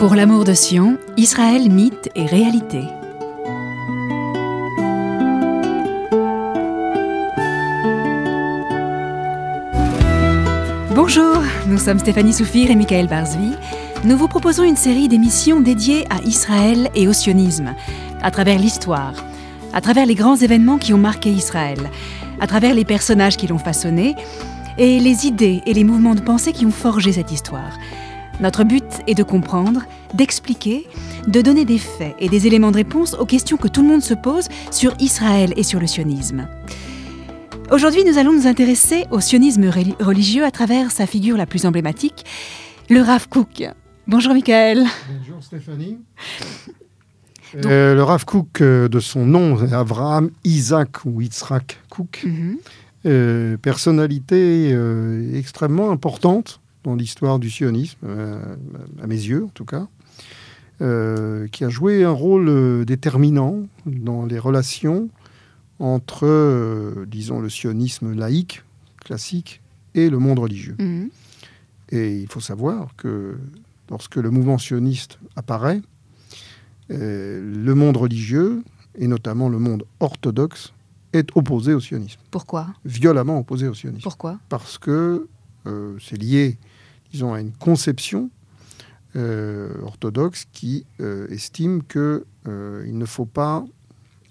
Pour l'amour de Sion, Israël, mythe et réalité. Bonjour, nous sommes Stéphanie Soufir et Michael Barzvi. Nous vous proposons une série d'émissions dédiées à Israël et au sionisme, à travers l'histoire, à travers les grands événements qui ont marqué Israël, à travers les personnages qui l'ont façonné et les idées et les mouvements de pensée qui ont forgé cette histoire. Notre but est de comprendre, d'expliquer, de donner des faits et des éléments de réponse aux questions que tout le monde se pose sur Israël et sur le sionisme. Aujourd'hui, nous allons nous intéresser au sionisme religieux à travers sa figure la plus emblématique, le Rav Kook. Bonjour Michael. Bonjour Stéphanie. Euh, le Rav Kook, euh, de son nom, Abraham Isaac ou Yitzhak Kook, mhm. euh, personnalité extrêmement importante dans l'histoire du sionisme, à mes yeux en tout cas, qui a joué un rôle déterminant dans les relations entre, disons, le sionisme laïque, classique, et le monde religieux. Mhm. Et il faut savoir que lorsque le mouvement sioniste apparaît, euh, le monde religieux, et notamment le monde orthodoxe, est opposé au sionisme. Pourquoi? Violemment opposé au sionisme. Pourquoi? Parce que euh, c'est lié, disons, à une conception euh, orthodoxe qui estime qu'il ne faut pas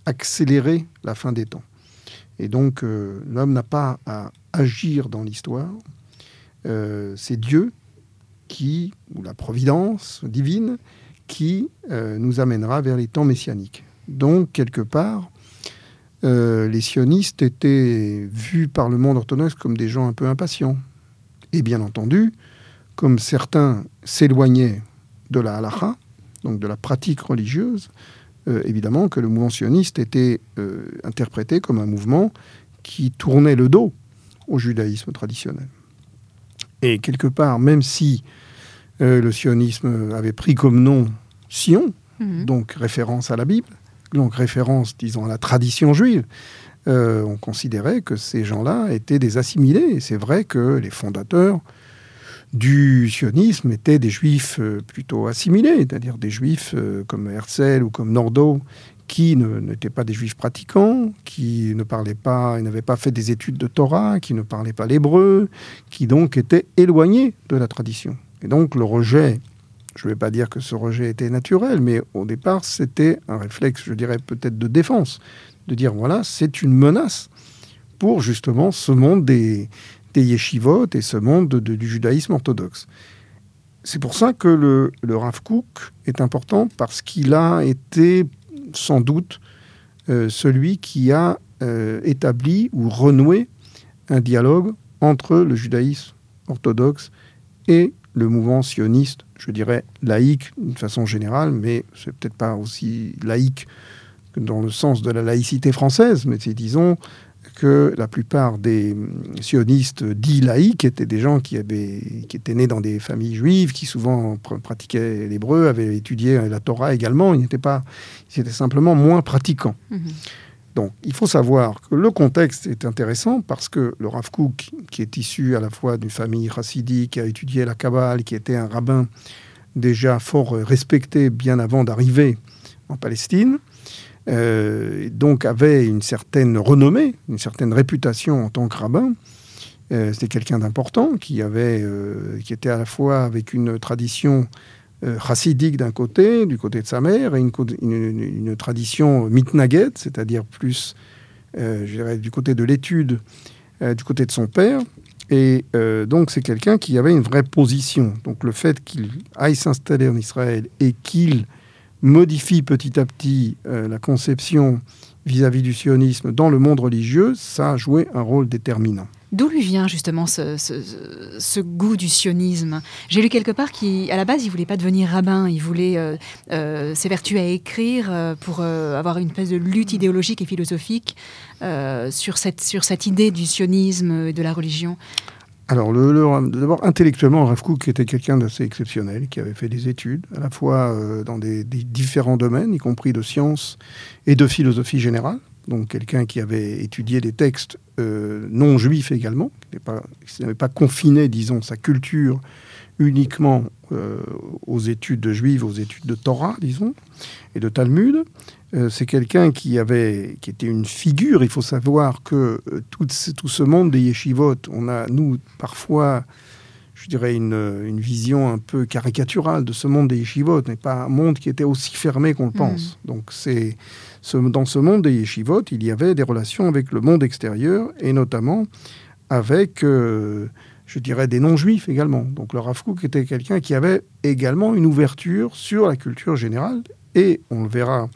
accélérer la fin des temps. Et donc, l'homme n'a pas à agir dans l'histoire. c'est Dieu qui, ou la providence divine, qui euh, nous amènera vers les temps messianiques. Donc, quelque part, euh, les sionistes étaient vus par le monde orthodoxe comme des gens un peu impatients. Et bien entendu, comme certains s'éloignaient de la halakha, donc de la pratique religieuse, euh, évidemment que le mouvement sioniste était interprété comme un mouvement qui tournait le dos au judaïsme traditionnel. Et quelque part, même si euh, le sionisme avait pris comme nom Sion, mhm. donc référence à la Bible, donc référence, disons, à la tradition juive. Euh, on considérait que ces gens-là étaient des assimilés. Et c'est vrai que les fondateurs du sionisme étaient des juifs euh, plutôt assimilés, c'est-à-dire des juifs comme Herzl ou comme Nordau, qui n'étaient pas des juifs pratiquants, qui ne parlaient pas, n'avaient pas fait des études de Torah, qui ne parlaient pas l'hébreu, qui donc étaient éloignés de la tradition. Et donc le rejet, je ne vais pas dire que ce rejet était naturel, mais au départ c'était un réflexe, je dirais peut-être de défense, de dire voilà, c'est une menace pour justement ce monde des, des yeshivot et ce monde du judaïsme orthodoxe. C'est pour ça que le, le Rav Kook est important parce qu'il a été sans doute euh, celui qui a euh, établi ou renoué un dialogue entre le judaïsme orthodoxe et le mouvement sioniste, je dirais laïque d'une façon générale, mais c'est peut-être pas aussi laïque dans le sens de la laïcité française, mais c'est disons que la plupart des sionistes dits laïcs étaient des gens qui, avaient, qui étaient nés dans des familles juives, qui souvent pratiquaient l'hébreu, avaient étudié la Torah également. Ils n'étaient pas, ils étaient simplement moins pratiquants. Mhm. Donc, il faut savoir que le contexte est intéressant parce que le Rav Kook, qui est issu à la fois d'une famille chassidique, qui a étudié la Kabbale, qui était un rabbin déjà fort respecté bien avant d'arriver en Palestine, euh, donc avait une certaine renommée, une certaine réputation en tant que rabbin. Euh, C'était quelqu'un d'important qui avait, euh, qui était à la fois avec une tradition chassidique d'un côté, du côté de sa mère, et une, tradition mitnaget, c'est-à-dire plus, je dirais, du côté de l'étude, du côté de son père. Et donc c'est quelqu'un qui avait une vraie position. Donc le fait qu'il aille s'installer en Israël et qu'il modifie petit à petit la conception vis-à-vis du sionisme dans le monde religieux, ça a joué un rôle déterminant. D'où lui vient justement ce, goût du sionisme? J'ai lu quelque part qu'à la base, il voulait pas devenir rabbin, il voulait euh, euh, s'évertuer à écrire euh, pour avoir une espèce de lutte idéologique et philosophique sur cette idée du sionisme et de la religion. Alors, le, d'abord, intellectuellement, Rav était quelqu'un d'assez exceptionnel, qui avait fait des études, à la fois dans des, différents domaines, y compris de sciences et de philosophie générale. donc quelqu'un qui avait étudié des textes euh, non juifs également, qui n'avait pas, confiné, disons, sa culture uniquement euh, aux études juives, aux études de Torah, disons, et de Talmud. Euh, c'est quelqu'un qui avait, qui était une figure. Il faut savoir que tout, tout, ce monde des yeshivot, on a nous parfois je dirais, une, vision un peu caricaturale de ce monde des yeshivot, n'est pas un monde qui était aussi fermé qu'on le mm. pense. Donc, c'est ce, dans ce monde des yeshivot, il y avait des relations avec le monde extérieur, et notamment avec, euh, je dirais, des non-juifs également. Donc, le Rav était quelqu'un qui avait également une ouverture sur la culture générale, et on le verra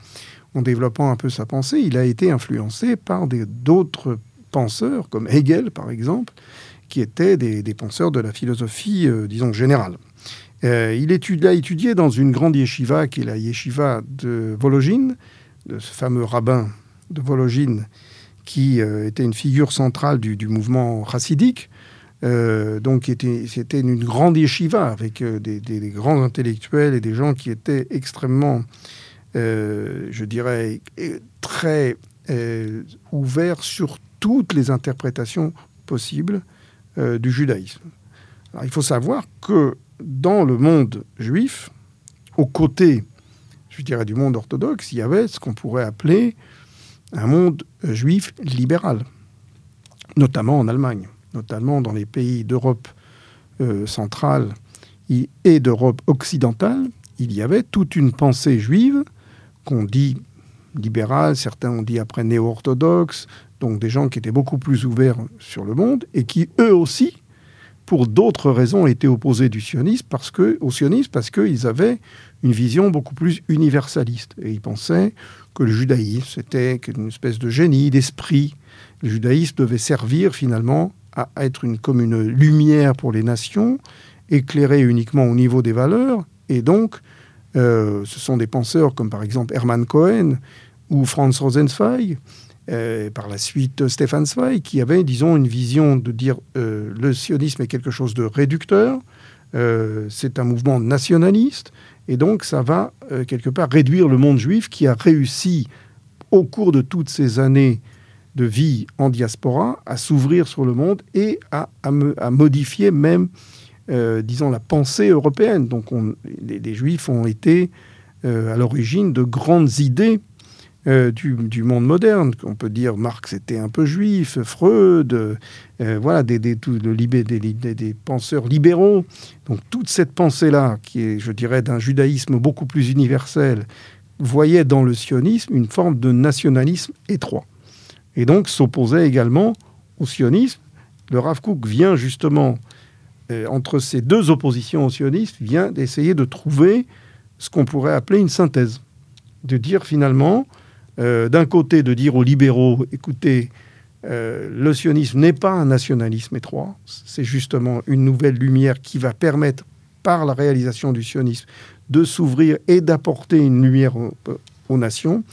en développant un peu sa pensée, il a été influencé par d'autres penseurs, comme Hegel par exemple, qui étaient des, penseurs de la philosophie, euh, disons, générale. Euh, il, étudie, a étudié dans une grande yeshiva, qui est la yeshiva de Vologine, de ce fameux rabbin de Vologine, qui euh, était une figure centrale du, mouvement chassidique. donc, c'était une grande yeshiva avec des, grands intellectuels et des gens qui étaient extrêmement, je dirais, très ouverts sur toutes les interprétations possibles euh, du judaïsme. il faut savoir que dans le monde juif, aux côtés, je dirais, du monde orthodoxe, il y avait ce qu'on pourrait appeler un monde juif libéral, notamment en Allemagne, notamment dans les pays d'Europe euh, centrale et d'Europe occidentale. Il y avait toute une pensée juive qu'on dit libérale, certains ont dit après néo-orthodoxe, donc des gens qui étaient beaucoup plus ouverts sur le monde et qui, eux aussi, pour d'autres raisons, étaient opposés du sionisme parce que, au sionisme parce qu'ils avaient une vision beaucoup plus universaliste. Et ils pensaient que le judaïsme, c'était une espèce de génie, d'esprit. Le judaïsme devait servir finalement à être une, comme une lumière pour les nations, éclairée uniquement au niveau des valeurs. Et donc, ce sont des penseurs comme par exemple Hermann Cohen ou Franz Rosenzweig euh, par la suite Stefan Zweig, qui avait, disons, une vision de dire euh, le sionisme est quelque chose de réducteur, euh, c'est un mouvement nationaliste, et donc ça va quelque part réduire le monde juif qui a réussi au cours de toutes ces années de vie en diaspora à s'ouvrir sur le monde et à, modifier même, disons, la pensée européenne. Donc les, juifs ont été à l'origine de grandes idées euh, du, monde moderne. On peut dire Marx était un peu juif, Freud, euh, voilà, des, des, des, penseurs libéraux. Donc toute cette pensée-là, qui est, je dirais, d'un judaïsme beaucoup plus universel, voyait dans le sionisme une forme de nationalisme étroit. Et donc s'opposait également au sionisme. Le Rav Kook vient justement, euh, entre ces deux oppositions au sionisme, vient d'essayer de trouver ce qu'on pourrait appeler une synthèse. De dire finalement, euh, d'un côté de dire aux libéraux, écoutez, euh, le sionisme n'est pas un nationalisme étroit, c'est justement une nouvelle lumière qui va permettre, par la réalisation du sionisme, de s'ouvrir et d'apporter une lumière aux, nations,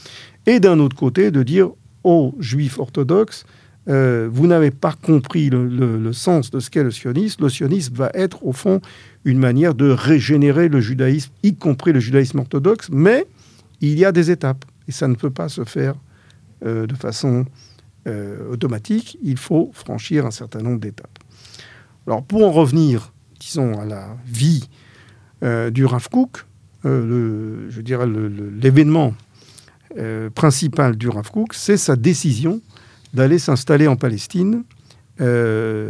et d'un autre côté de dire aux juifs orthodoxes, euh, vous n'avez pas compris le, sens de ce qu'est le sionisme. Le sionisme va être, au fond, une manière de régénérer le judaïsme, y compris le judaïsme orthodoxe, mais il y a des étapes. Et ça ne peut pas se faire euh, de façon euh, automatique. Il faut franchir un certain nombre d'étapes. Alors pour en revenir, disons, à la vie du Rav Kook, je dirais l'événement principal du Rav Kook, c'est sa décision d'aller s'installer en Palestine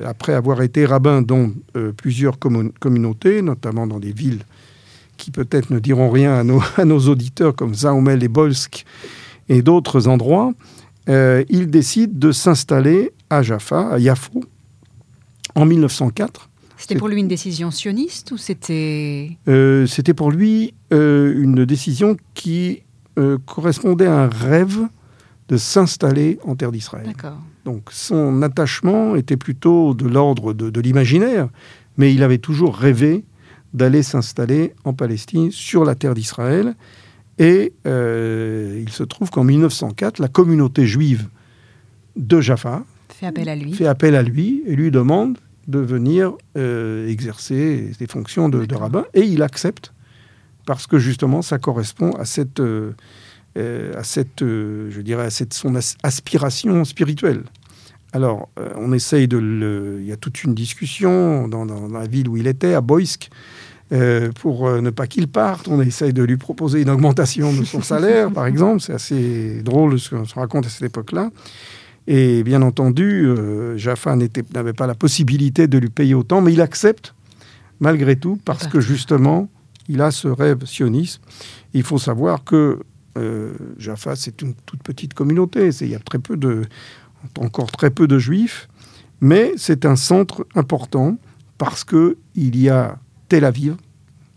après avoir été rabbin dans plusieurs communautés, notamment dans des villes qui peut-être ne diront rien à nos, à nos auditeurs comme Zaumel et Bolsk et d'autres endroits, euh, il décide de s'installer à Jaffa, à Yafo, en 1904. C'était pour lui une décision sioniste ou c'était... Euh, c'était pour lui euh, une décision qui correspondait à un rêve de s'installer en terre d'Israël. Donc son attachement était plutôt de l'ordre de, de l'imaginaire, mais il avait toujours rêvé d'aller s'installer en Palestine, sur la terre d'Israël. Et euh, il se trouve qu'en 1904, la communauté juive de Jaffa fait appel à lui, fait appel à lui et lui demande de venir euh, exercer des fonctions de, rabbin. Et il accepte parce que justement, ça correspond à cette, euh, à cette, je dirais, à cette son aspiration spirituelle. Alors, on essaye de le. Il y a toute une discussion dans, la ville où il était, à Boïsk, pour ne pas qu'il parte. On essaye de lui proposer une augmentation de son salaire, par exemple. C'est assez drôle ce qu'on se raconte à cette époque-là. Et bien entendu, Jaffa n'avait pas la possibilité de lui payer autant, mais il accepte malgré tout, parce que justement, il a ce rêve sioniste. Il faut savoir que euh, Jaffa, c'est une toute petite communauté. Il y a très peu de, encore très peu de juifs, mais c'est un centre important parce que il y a Tel Aviv.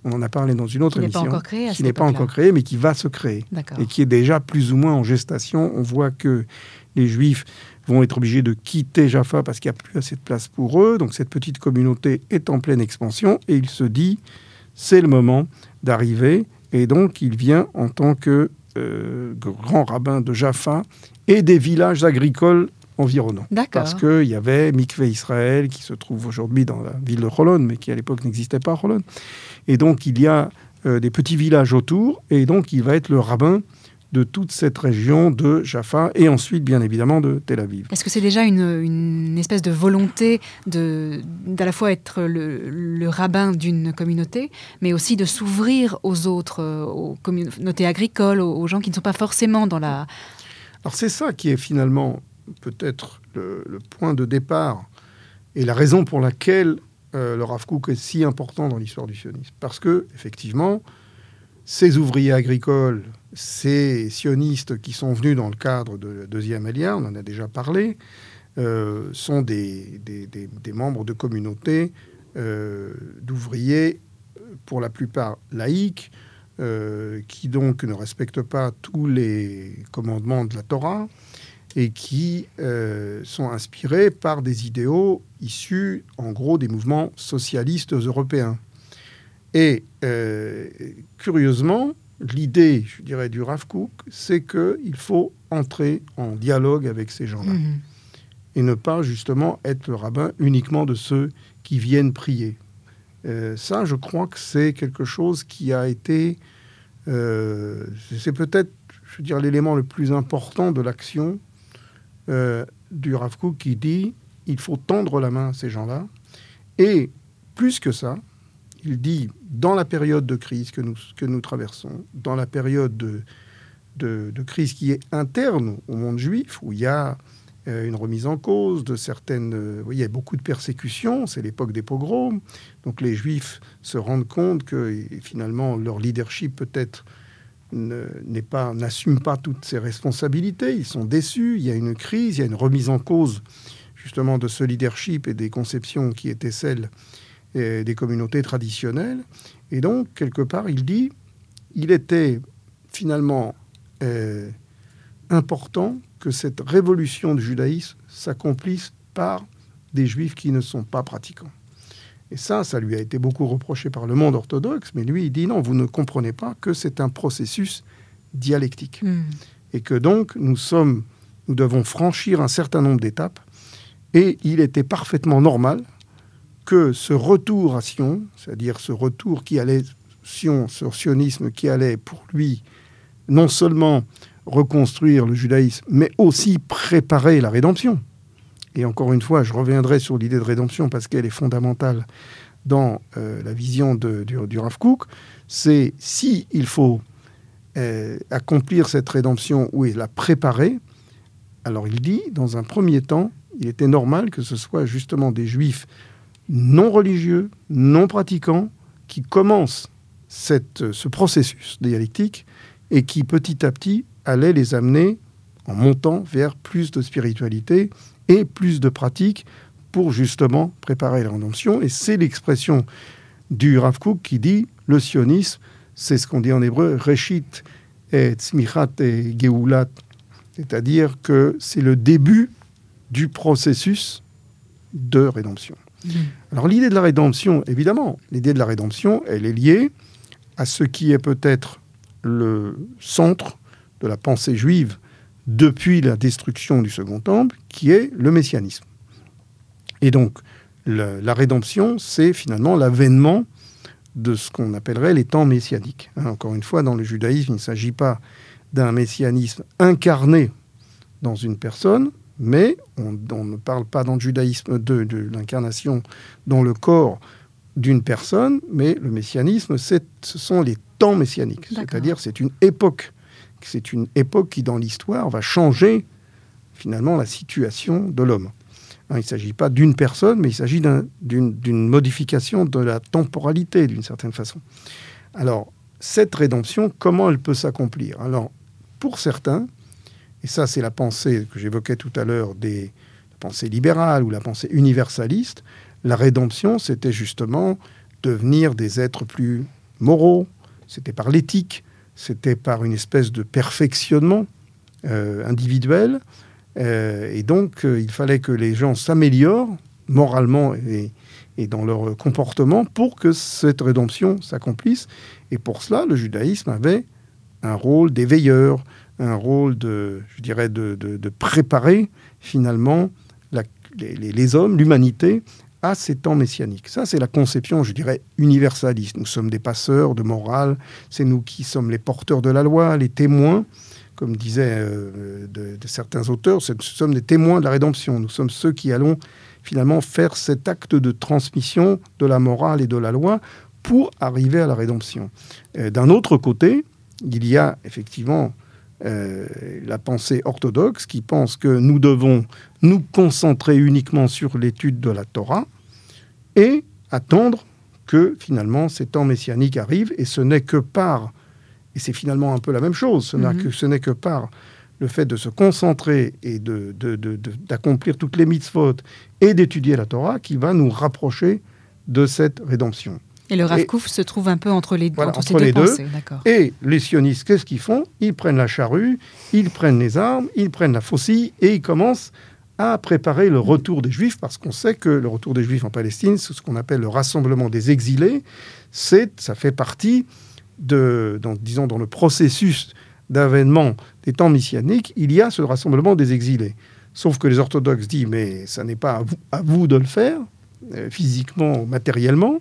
On en a parlé dans une autre qui émission, qui n'est pas encore créé, mais qui va se créer et qui est déjà plus ou moins en gestation. On voit que les Juifs vont être obligés de quitter Jaffa parce qu'il n'y a plus assez de place pour eux. Donc cette petite communauté est en pleine expansion et il se dit c'est le moment d'arriver. Et donc il vient en tant que euh, grand rabbin de Jaffa et des villages agricoles environnants. Parce qu'il y avait Mikvé Israël qui se trouve aujourd'hui dans la ville de Holon, mais qui à l'époque n'existait pas à Holon. Et donc il y a euh, des petits villages autour, et donc il va être le rabbin de toute cette région de Jaffa et ensuite, bien évidemment, de Tel Aviv. Est-ce que c'est déjà une, espèce de volonté de, d'à la fois être le, rabbin d'une communauté, mais aussi de s'ouvrir aux autres, euh, aux communautés agricoles, aux, gens qui ne sont pas forcément dans la... Alors c'est ça qui est finalement peut-être le, point de départ et la raison pour laquelle euh, le Rav Kook est si important dans l'histoire du sionisme. Parce que, effectivement, ces ouvriers agricoles ces sionistes qui sont venus dans le cadre de la deuxième Elia, on en a déjà parlé, euh, sont des, membres de communautés euh, d'ouvriers, pour la plupart laïcs, euh, qui donc ne respectent pas tous les commandements de la Torah et qui sont inspirés par des idéaux issus, en gros, des mouvements socialistes européens. Et curieusement, l'idée, je dirais, du Rav Kook, c'est qu'il faut entrer en dialogue avec ces gens-là. Mhm. Et ne pas justement être le rabbin uniquement de ceux qui viennent prier. Euh, ça, je crois que c'est quelque chose qui a été. Euh, c'est peut-être, je veux dire, l'élément le plus important de l'action euh, du Rav Kook qui dit il faut tendre la main à ces gens-là. Et plus que ça, il dit, dans la période de crise que nous, traversons, dans la période de, de, crise qui est interne au monde juif, où il y a euh, une remise en cause de certaines... Euh, il y a beaucoup de persécutions, c'est l'époque des pogroms, donc les juifs se rendent compte que finalement leur leadership peut-être n'est pas n'assume pas toutes ses responsabilités, ils sont déçus, il y a une crise, il y a une remise en cause justement de ce leadership et des conceptions qui étaient celles des communautés traditionnelles. Et donc, quelque part, il dit, il était finalement euh, important que cette révolution du judaïsme s'accomplisse par des juifs qui ne sont pas pratiquants. Et ça, ça lui a été beaucoup reproché par le monde orthodoxe, mais lui, il dit non, vous ne comprenez pas que c'est un processus dialectique. Hmm. Et que donc, nous sommes, nous devons franchir un certain nombre d'étapes. Et il était parfaitement normal que ce retour à Sion, c'est-à-dire ce retour qui allait, Sion, sur sionisme, qui allait pour lui non seulement reconstruire le judaïsme, mais aussi préparer la rédemption. Et encore une fois, je reviendrai sur l'idée de rédemption parce qu'elle est fondamentale dans euh, la vision de, du, du Rav Kook, c'est si il faut euh, accomplir cette rédemption ou la préparer, alors il dit, dans un premier temps, il était normal que ce soit justement des juifs non religieux, non pratiquants, qui commencent cette, ce processus dialectique et qui petit à petit allait les amener en montant vers plus de spiritualité et plus de pratique pour justement préparer la rédemption. Et c'est l'expression du Rav Kook qui dit le sionisme, c'est ce qu'on dit en hébreu, Reshit et Tzmichat et Geulat, c'est-à-dire que c'est le début du processus de rédemption. Alors l'idée de la rédemption, évidemment, l'idée de la rédemption, elle est liée à ce qui est peut-être le centre de la pensée juive depuis la destruction du Second Temple, qui est le messianisme. Et donc, la rédemption, c'est finalement l'avènement de ce qu'on appellerait les temps messianiques. Hein, encore une fois, dans le judaïsme, il ne s'agit pas d'un messianisme incarné dans une personne, mais on, ne parle pas dans le judaïsme de, l'incarnation dans le corps d'une personne, mais le messianisme, ce sont les temps messianiques. C'est-à-dire, c'est une époque. C'est une époque qui, dans l'histoire, va changer finalement la situation de l'homme. Hein, il ne s'agit pas d'une personne, mais il s'agit d'une modification de la temporalité, d'une certaine façon. Alors, cette rédemption, comment elle peut s'accomplir? Alors, pour certains, et ça c'est la pensée que j'évoquais tout à l'heure des pensées libérales ou la pensée universaliste, la rédemption, c'était justement devenir des êtres plus moraux, c'était par l'éthique, c'était par une espèce de perfectionnement euh, individuel, euh, et donc, euh, il fallait que les gens s'améliorent moralement et, dans leur comportement pour que cette rédemption s'accomplisse. Et pour cela, le judaïsme avait un rôle d'éveilleur, un rôle de, je dirais, de, préparer finalement les, hommes, l'humanité, à ces temps messianiques. Ça, c'est la conception, je dirais, universaliste. Nous sommes des passeurs de morale, c'est nous qui sommes les porteurs de la loi, les témoins comme disaient euh, de, certains auteurs, nous sommes des témoins de la rédemption. Nous sommes ceux qui allons finalement faire cet acte de transmission de la morale et de la loi pour arriver à la rédemption. Euh, d'un autre côté, il y a effectivement euh, la pensée orthodoxe qui pense que nous devons nous concentrer uniquement sur l'étude de la Torah et attendre que finalement ces temps messianiques arrivent, et ce n'est que par et c'est finalement un peu la même chose. Ce mhm. n'est que, par le fait de se concentrer et d'accomplir de, toutes les mitzvot et d'étudier la Torah qui va nous rapprocher de cette rédemption. Et le Rav se trouve un peu entre les, entre ces deux, pensées. Et les sionistes, qu'est-ce qu'ils font? Ils prennent la charrue, ils prennent les armes, ils prennent la faucille et ils commencent à préparer le retour des Juifs, parce qu'on sait que le retour des Juifs en Palestine, c'est ce qu'on appelle le rassemblement des exilés, c'est, ça fait partie de, dans, disons, dans le processus d'avènement des temps messianiques, il y a ce rassemblement des exilés. Sauf que les orthodoxes disent, mais ça n'est pas à vous, de le faire, euh, physiquement, matériellement.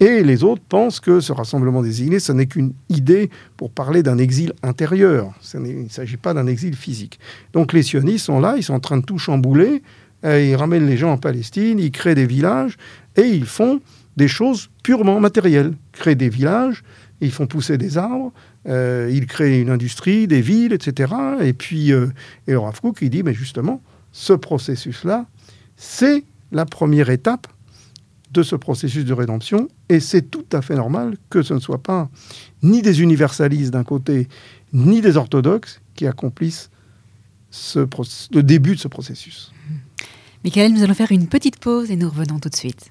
Et les autres pensent que ce rassemblement des exilés, ce n'est qu'une idée pour parler d'un exil intérieur. il ne s'agit pas d'un exil physique. Donc les sionistes sont là, ils sont en train de tout chambouler, euh, ils ramènent les gens en Palestine, ils créent des villages, et ils font des choses purement matérielles. Créent des villages, ils font pousser des arbres, euh, ils créent une industrie, des villes, etc. Et puis, euh, et Rav il dit, mais justement, ce processus-là, c'est la première étape de ce processus de rédemption, et c'est tout à fait normal que ce ne soit pas ni des universalistes d'un côté, ni des orthodoxes qui accomplissent ce le début de ce processus. Michael, nous allons faire une petite pause et nous revenons tout de suite.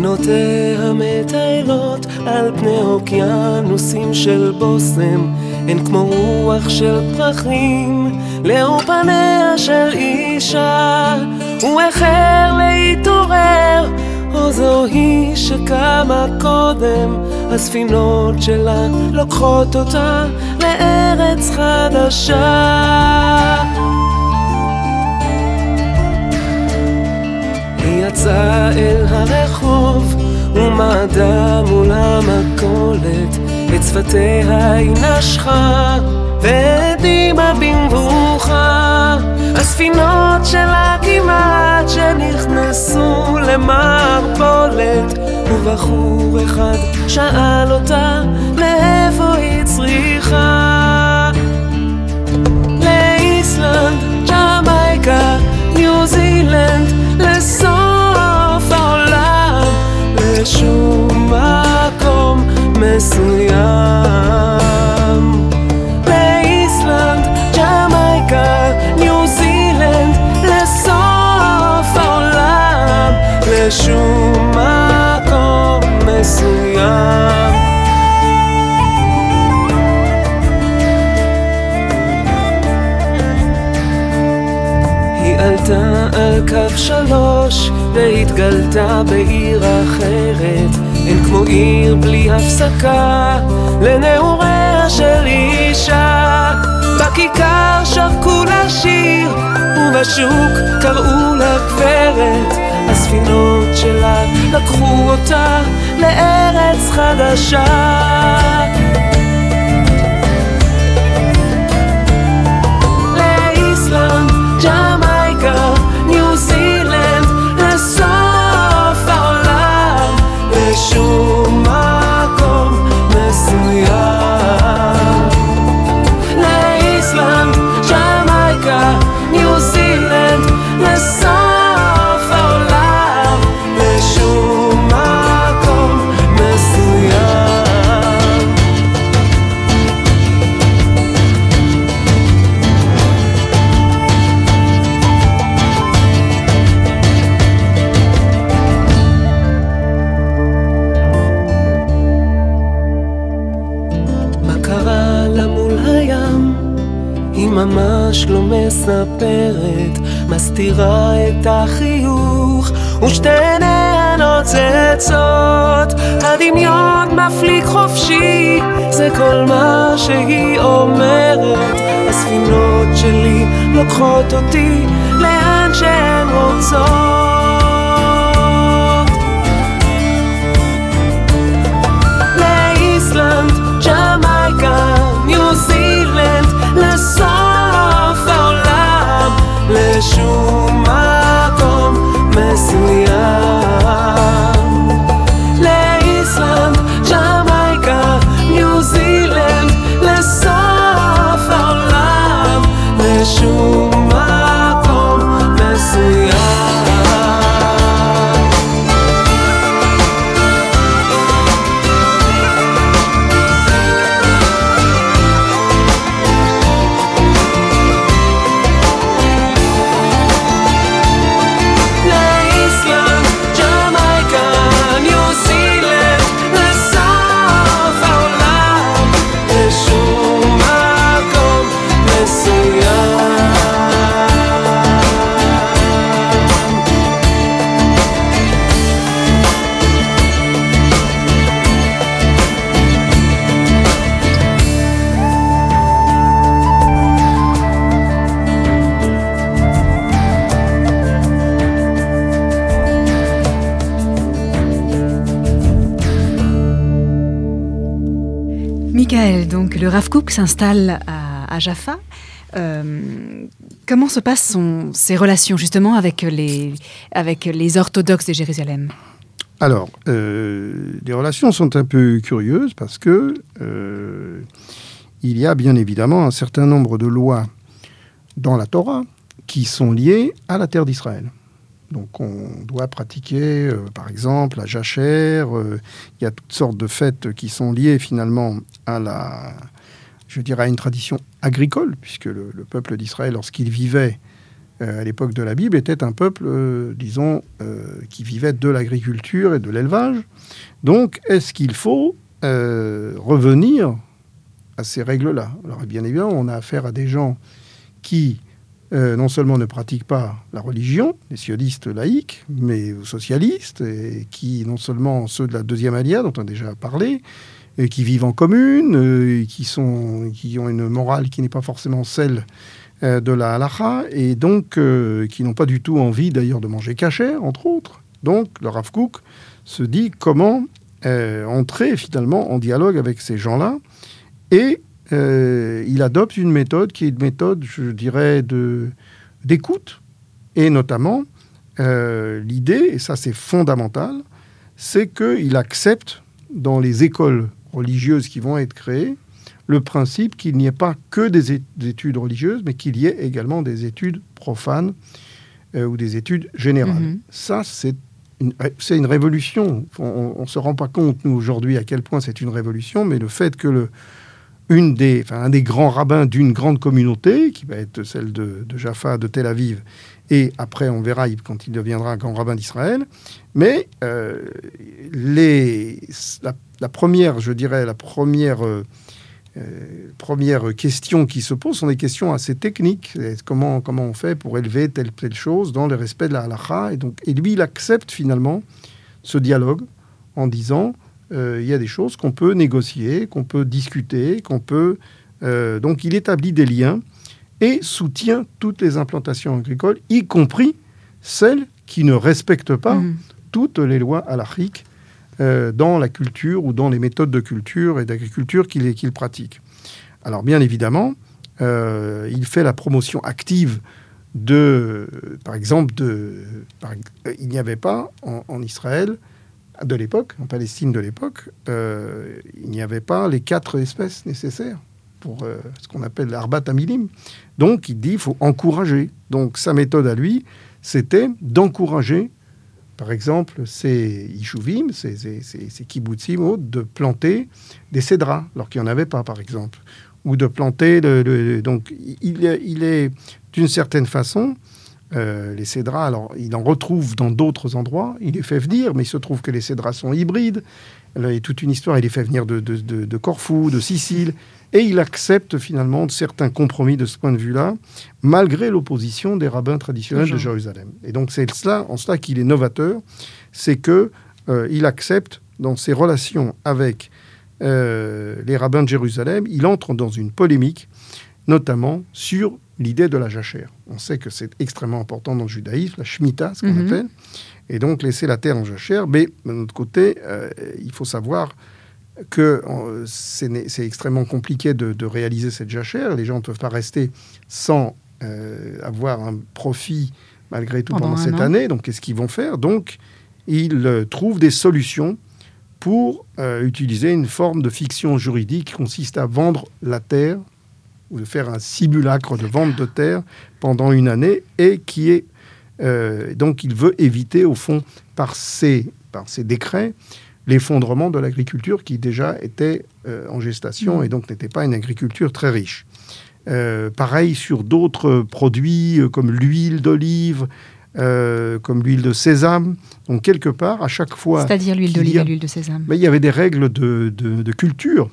ספינותיה מטיילות על פני אוקיינוסים של בושם. הן כמו רוח של פרחים לאור פניה של אישה. הוא החל להתעורר או זו היא שקמה קודם? הספינות שלה לוקחות אותה לארץ חדשה יצא אל הרחוב ומעדה מול המכולת? את שפתיה היא נשכה והדימה במבוכה. הספינות שלה כמעט שנכנסו למערבולת ובחור אחד שאל אותה מאיפה היא צריכה? לאיסלנד, ג'מייקה, ניו זילנד, מסוים. באיסלנד, ג'מייקה, ניו זילנד, לסוף העולם, לשום מקום מסוים. היא עלתה על קו שלוש והתגלתה בעיר אחרת אין כמו עיר בלי הפסקה לנעוריה של אישה. בכיכר שרקו לשיר ובשוק קראו לה גברת. הספינות שלה לקחו אותה לארץ חדשה מסתירה את החיוך, ושתיהן נוצצות. הדמיון מפליג חופשי, זה כל מה שהיא אומרת. הספינות שלי לוקחות אותי donc le Rav Kook s'installe à, Jaffa. Euh, comment se passent ses relations justement avec les, avec les orthodoxes de Jérusalem? Alors, euh, les relations sont un peu curieuses parce que euh, il y a bien évidemment un certain nombre de lois dans la Torah qui sont liées à la terre d'Israël. Donc on doit pratiquer, euh, par exemple, la jachère. Euh, il y a toutes sortes de fêtes qui sont liées finalement à la, je dirais, une tradition agricole, puisque le, peuple d'Israël, lorsqu'il vivait euh, à l'époque de la Bible, était un peuple, disons, qui vivait de l'agriculture et de l'élevage. Donc, est-ce qu'il faut revenir à ces règles-là? Alors, bien évidemment, on a affaire à des gens qui euh, non seulement ne pratiquent pas la religion, les sionistes laïcs, mais socialistes, et qui, non seulement ceux de la deuxième alia, dont on a déjà parlé, et qui vivent en commune, euh, qui, sont, qui ont une morale qui n'est pas forcément celle euh, de la halacha, et donc qui n'ont pas du tout envie d'ailleurs de manger cachère, entre autres. Donc le Rav Kook se dit comment entrer finalement en dialogue avec ces gens-là et euh, il adopte une méthode qui est une méthode, je dirais, d'écoute. Et notamment, euh, l'idée, et ça c'est fondamental, c'est qu'il accepte dans les écoles religieuses qui vont être créées le principe qu'il n'y ait pas que des, études religieuses, mais qu'il y ait également des études profanes euh, ou des études générales. Mm-hmm. Ça, c'est une, une, révolution. On ne se rend pas compte, nous, aujourd'hui, à quel point c'est une révolution, mais le fait que le, une des, enfin, un des grands rabbins d'une grande communauté, qui va être celle de, Jaffa, de Tel Aviv, et après on verra quand il deviendra grand rabbin d'Israël. Mais euh, les, la, première, je dirais, la première, euh, euh, première question qui se pose sont des questions assez techniques. Comment, comment on fait pour élever telle telle chose dans le respect de la halakha? Et, donc, et lui, il accepte finalement ce dialogue en disant il y a des choses qu'on peut négocier, qu'on peut discuter, qu'on peut... Euh, donc il établit des liens et soutient toutes les implantations agricoles, y compris celles qui ne respectent pas Mhm. toutes les lois halachiques euh, dans la culture ou dans les méthodes de culture et d'agriculture qu'il pratique. Alors bien évidemment, euh, il fait la promotion active de, par exemple, de, par- euh, il n'y avait pas en, en Israël de l'époque, en Palestine de l'époque, euh, il n'y avait pas les quatre espèces nécessaires pour euh, ce qu'on appelle l'arbat amilim. Donc il dit il faut encourager. Donc sa méthode à lui, c'était d'encourager, par exemple, ces Yishuvim, ces, ces, ces, kibbutzim, autres, de planter des cédras, alors qu'il n'y en avait pas, par exemple. Ou de planter. Le, donc, il il est d'une certaine façon, euh, les cédras, alors il en retrouve dans d'autres endroits, il les fait venir, mais il se trouve que les cédras sont hybrides. Là, Il y a toute une histoire, il les fait venir de, de, de- de Corfou, de Sicile, et il accepte finalement certains compromis de ce point de vue-là, malgré l'opposition des rabbins traditionnels de. Jérusalem. Et donc c'est cela, en cela qu'il est novateur, c'est que euh, il accepte dans ses relations avec euh, les rabbins de Jérusalem, il entre dans une polémique, notamment sur l'idée de la jachère. On sait que c'est extrêmement important dans le judaïsme, la shemitah, ce qu'on Mhm. appelle, et donc laisser la terre en jachère. Mais d'un autre côté, euh, il faut savoir que euh, c'est extrêmement compliqué de, de réaliser cette jachère. Les gens ne peuvent pas rester sans euh, avoir un profit malgré tout Pendant cette an. année. Donc, qu'est-ce qu'ils vont faire? Donc, ils trouvent des solutions pour utiliser une forme de fiction juridique qui consiste à vendre la terre ou de faire un simulacre de vente de terre pendant une année et qui est euh, donc il veut éviter au fond par ces, par ces décrets l'effondrement de l'agriculture qui déjà était euh, en gestation et donc n'était pas une agriculture très riche. Euh, pareil sur d'autres produits comme l'huile d'olive, euh, comme l'huile de sésame. Donc quelque part, à chaque fois, C'est-à-dire l'huile d'olive a- et l'huile de sésame. mais il y avait des règles de, de- de culture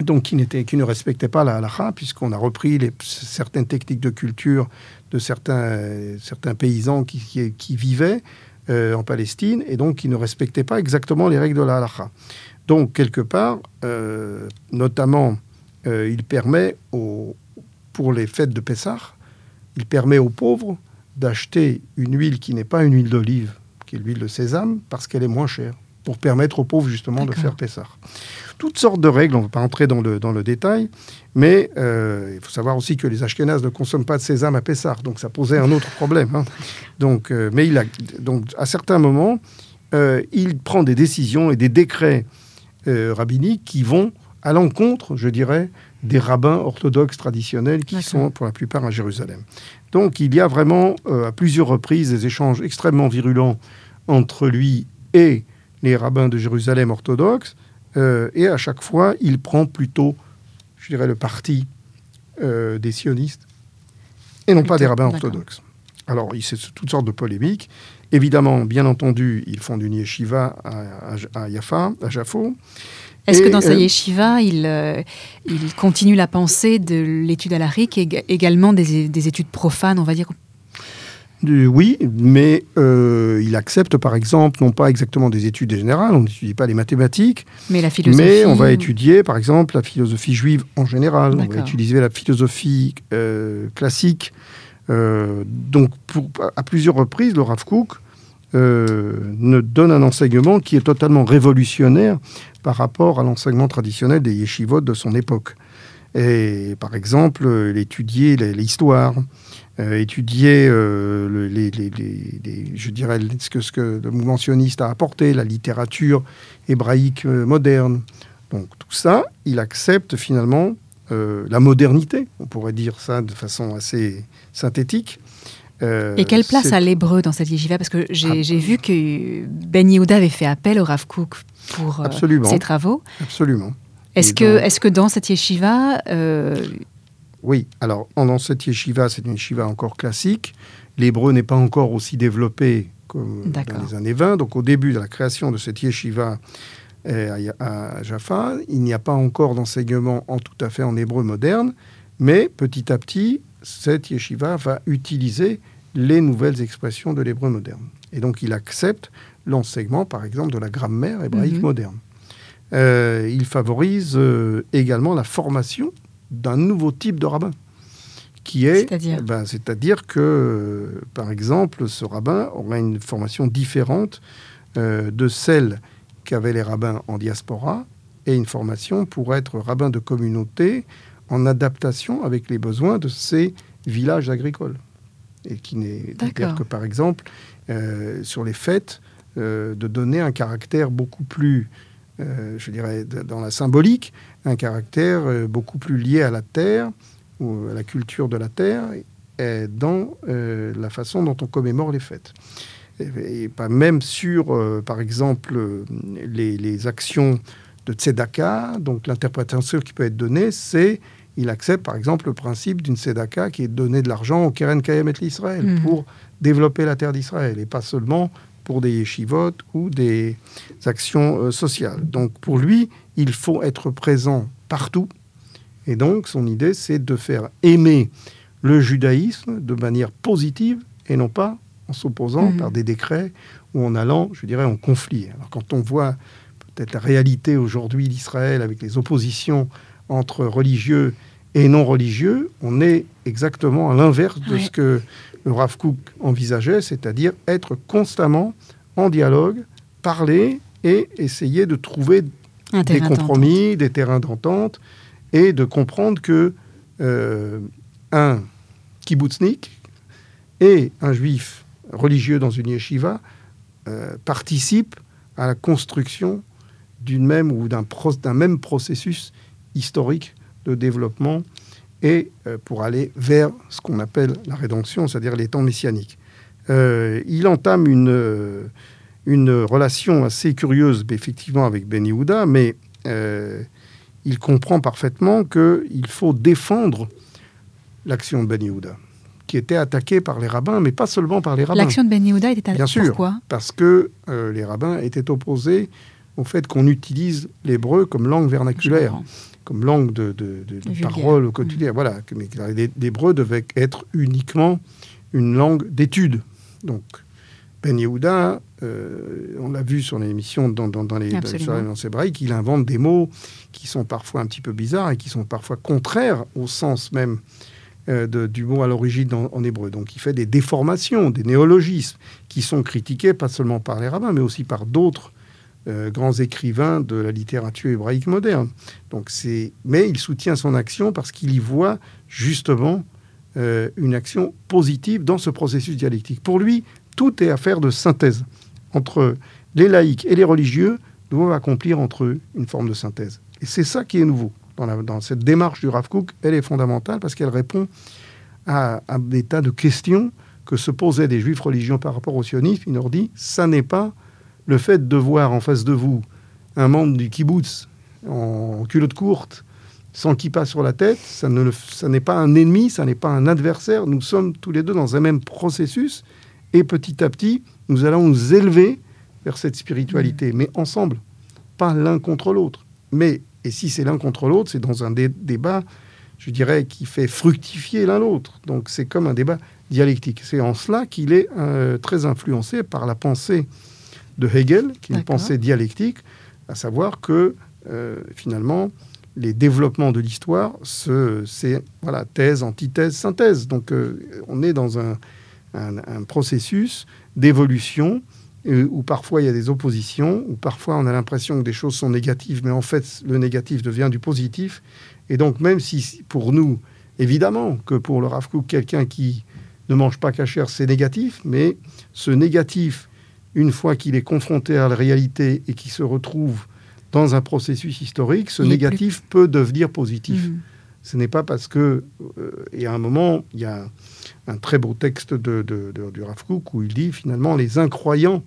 donc qui, ne respectaient pas la halakha, puisqu'on a repris certaines techniques de culture de certains, paysans qui, vivaient euh, en Palestine, et donc qui ne respectaient pas exactement les règles de la halakha. Donc, quelque part, euh, notamment, euh, il permet, pour les fêtes de Pessah, il permet aux pauvres d'acheter une huile qui n'est pas une huile d'olive, qui est l'huile de sésame, parce qu'elle est moins chère, pour permettre aux pauvres justement de faire Pessah. Toutes sortes de règles, on ne va pas entrer dans le, dans le détail, mais euh, il faut savoir aussi que les Ashkénazes ne consomment pas de sésame à Pessah, donc ça posait un autre problème. hein. Donc, euh, mais il a, donc, à certains moments, euh, il prend des décisions et des décrets rabbiniques qui vont à l'encontre, je dirais, des rabbins orthodoxes traditionnels qui sont pour la plupart à Jérusalem. Donc il y a vraiment euh, à plusieurs reprises des échanges extrêmement virulents entre lui et les rabbins de Jérusalem orthodoxes, euh, et à chaque fois il prend plutôt, je dirais, le parti euh, des sionistes et non pas des rabbins orthodoxes. Alors, il c'est toutes sortes de polémiques. Évidemment, bien entendu, ils font une yeshiva à, à, à Jaffa, à Jaffo. Est-ce que dans sa euh, yeshiva, il, euh, il continue la pensée de l'étude alarique et ég- également des, des études profanes, on va dire Oui, mais euh, il accepte, par exemple, non pas exactement des études générales, on n'étudie pas les mathématiques, Mais la philosophie. mais on va étudier, par exemple, la philosophie juive en général. On va utiliser la philosophie euh, classique. Euh, donc, pour- à plusieurs reprises, le Rav Kook ne donne un enseignement qui est totalement révolutionnaire par rapport à l'enseignement traditionnel des yeshivot de son époque. Et par exemple, il étudiait l'histoire, euh, étudier euh, le- les, les- les- les- je dirais ce que, ce que le mouvement sioniste a apporté, la littérature hébraïque euh, moderne. Donc tout ça, il accepte finalement la modernité, on pourrait dire ça de façon assez synthétique. Et quelle place a l'hébreu dans cette yeshiva? Parce que j'ai Ah. j'ai vu que Ben Yehuda avait fait appel au Rav Kook pour ses travaux. Absolument. Est-ce que, dans- est que dans cette yeshiva, euh, Oui, alors en- dans cette yeshiva, c'est une yeshiva encore classique. L'hébreu n'est pas encore aussi développé comme dans les années 20. Donc au début de la création de cette yeshiva euh, à, à Jaffa, il n'y a pas encore d'enseignement en tout à fait en hébreu moderne, mais petit à petit, cette yeshiva va utiliser les nouvelles expressions de l'hébreu moderne. Et donc il accepte l'enseignement, par exemple, de la grammaire hébraïque Mhm. moderne. Euh, il favorise euh, également la formation d'un nouveau type de rabbin, qui est, C'est-à-dire ben, c'est-à-dire que, par exemple, ce rabbin aura une formation différente euh, de celle qu'avaient les rabbins en diaspora et une formation pour être rabbin de communauté en adaptation avec les besoins de ces villages agricoles. Et qui n'est que, par exemple, euh, sur les fêtes, euh, de donner un caractère beaucoup plus, je dirais, de- dans la symbolique, un caractère euh, beaucoup plus lié à la terre ou à la culture de la terre et dans euh, la façon dont on commémore les fêtes. Et, et pas même sur, euh, par exemple, les, les actions de tzedaka. Donc l'interprétation qui peut être donnée, c'est il accepte par exemple le principe d'une tzedaka qui est de donner de l'argent au Keren Kayemet l'Israël Mhm. pour développer la terre d'Israël et pas seulement pour des yeshivot ou des actions euh, sociales. Donc pour lui, il faut être présent partout. Et donc son idée, c'est de faire aimer le judaïsme de manière positive et non pas en s'opposant Mhm. par des décrets ou en allant, je dirais, en conflit. Alors quand on voit peut-être la réalité aujourd'hui d'Israël avec les oppositions entre religieux et non religieux, on est exactement à l'inverse de Ouais. ce que le Rav Kook envisageait, c'est-à-dire être constamment en dialogue, parler et essayer de trouver des compromis, des terrains d'entente, et de comprendre que euh, un kibbutznik et un juif religieux dans une yeshiva euh, participent à la construction d'une même ou d'un même processus historique de développement et euh, pour aller vers ce qu'on appelle la rédemption, c'est-à-dire les temps messianiques. Il entame une, une relation assez curieuse, effectivement, avec Ben Yehuda, mais euh, il comprend parfaitement qu'il faut défendre l'action de Ben Yehuda, qui était attaquée par les rabbins, mais pas seulement par les rabbins. L'action de Ben Yehuda était Bien sûr. Pourquoi? Parce que euh, les rabbins étaient opposés au fait qu'on utilise l'hébreu comme langue vernaculaire, comme langue de, de- de- de Vulgaire. parole au quotidien. Voilà, mais l'hébreu devait être uniquement une langue d'étude. Donc, Ben Yehuda, euh, on l'a vu sur l'émission dans, dans, dans les dans hébraïques, il invente des mots qui sont parfois un petit peu bizarres et qui sont parfois contraires au sens même euh, de- du mot à l'origine en, en hébreu. Donc il fait des déformations, des néologismes qui sont critiqués pas seulement par les rabbins, mais aussi par d'autres euh, grands écrivains de la littérature hébraïque moderne. Donc c'est, mais il soutient son action parce qu'il y voit justement euh, une action positive dans ce processus dialectique. Pour lui, tout est affaire de synthèse entre les laïcs et les religieux doivent accomplir entre eux une forme de synthèse. Et c'est ça qui est nouveau dans, cette démarche du Rav Kook. Elle est fondamentale parce qu'elle répond à, des tas de questions que se posaient des juifs religieux par rapport au sionisme. Il leur dit, ça n'est pas le fait de voir en face de vous un membre du kibbutz en culotte courte, sans kippa sur la tête, ça n'est pas un ennemi, ça n'est pas un adversaire. Nous sommes tous les deux dans un même processus et petit à petit, nous allons nous élever vers cette spiritualité, mais ensemble, pas l'un contre l'autre. Mais, et si c'est l'un contre l'autre, c'est dans un dé- débat, je dirais, qui fait fructifier l'un l'autre. Donc c'est comme un débat dialectique. C'est en cela qu'il est euh, très influencé par la pensée de Hegel, qui est une pensée dialectique, à savoir que euh, finalement, les développements de l'histoire, ce- c'est voilà, thèse, antithèse, synthèse. Donc euh, on est dans un, un- un processus d'évolution euh, où parfois il y a des oppositions, où parfois on a l'impression que des choses sont négatives, mais en fait le négatif devient du positif. Et donc même si pour nous, évidemment que pour le Rav quelqu'un qui ne mange pas cachère, c'est négatif, mais ce négatif, une fois qu'il est confronté à la réalité et qu'il se retrouve dans un processus historique, ce Il négatif peut devenir positif. Mhm. Ce n'est pas parce que, euh, et à un moment, il y a un très beau texte de, du Rav Kook où il dit finalement les incroyants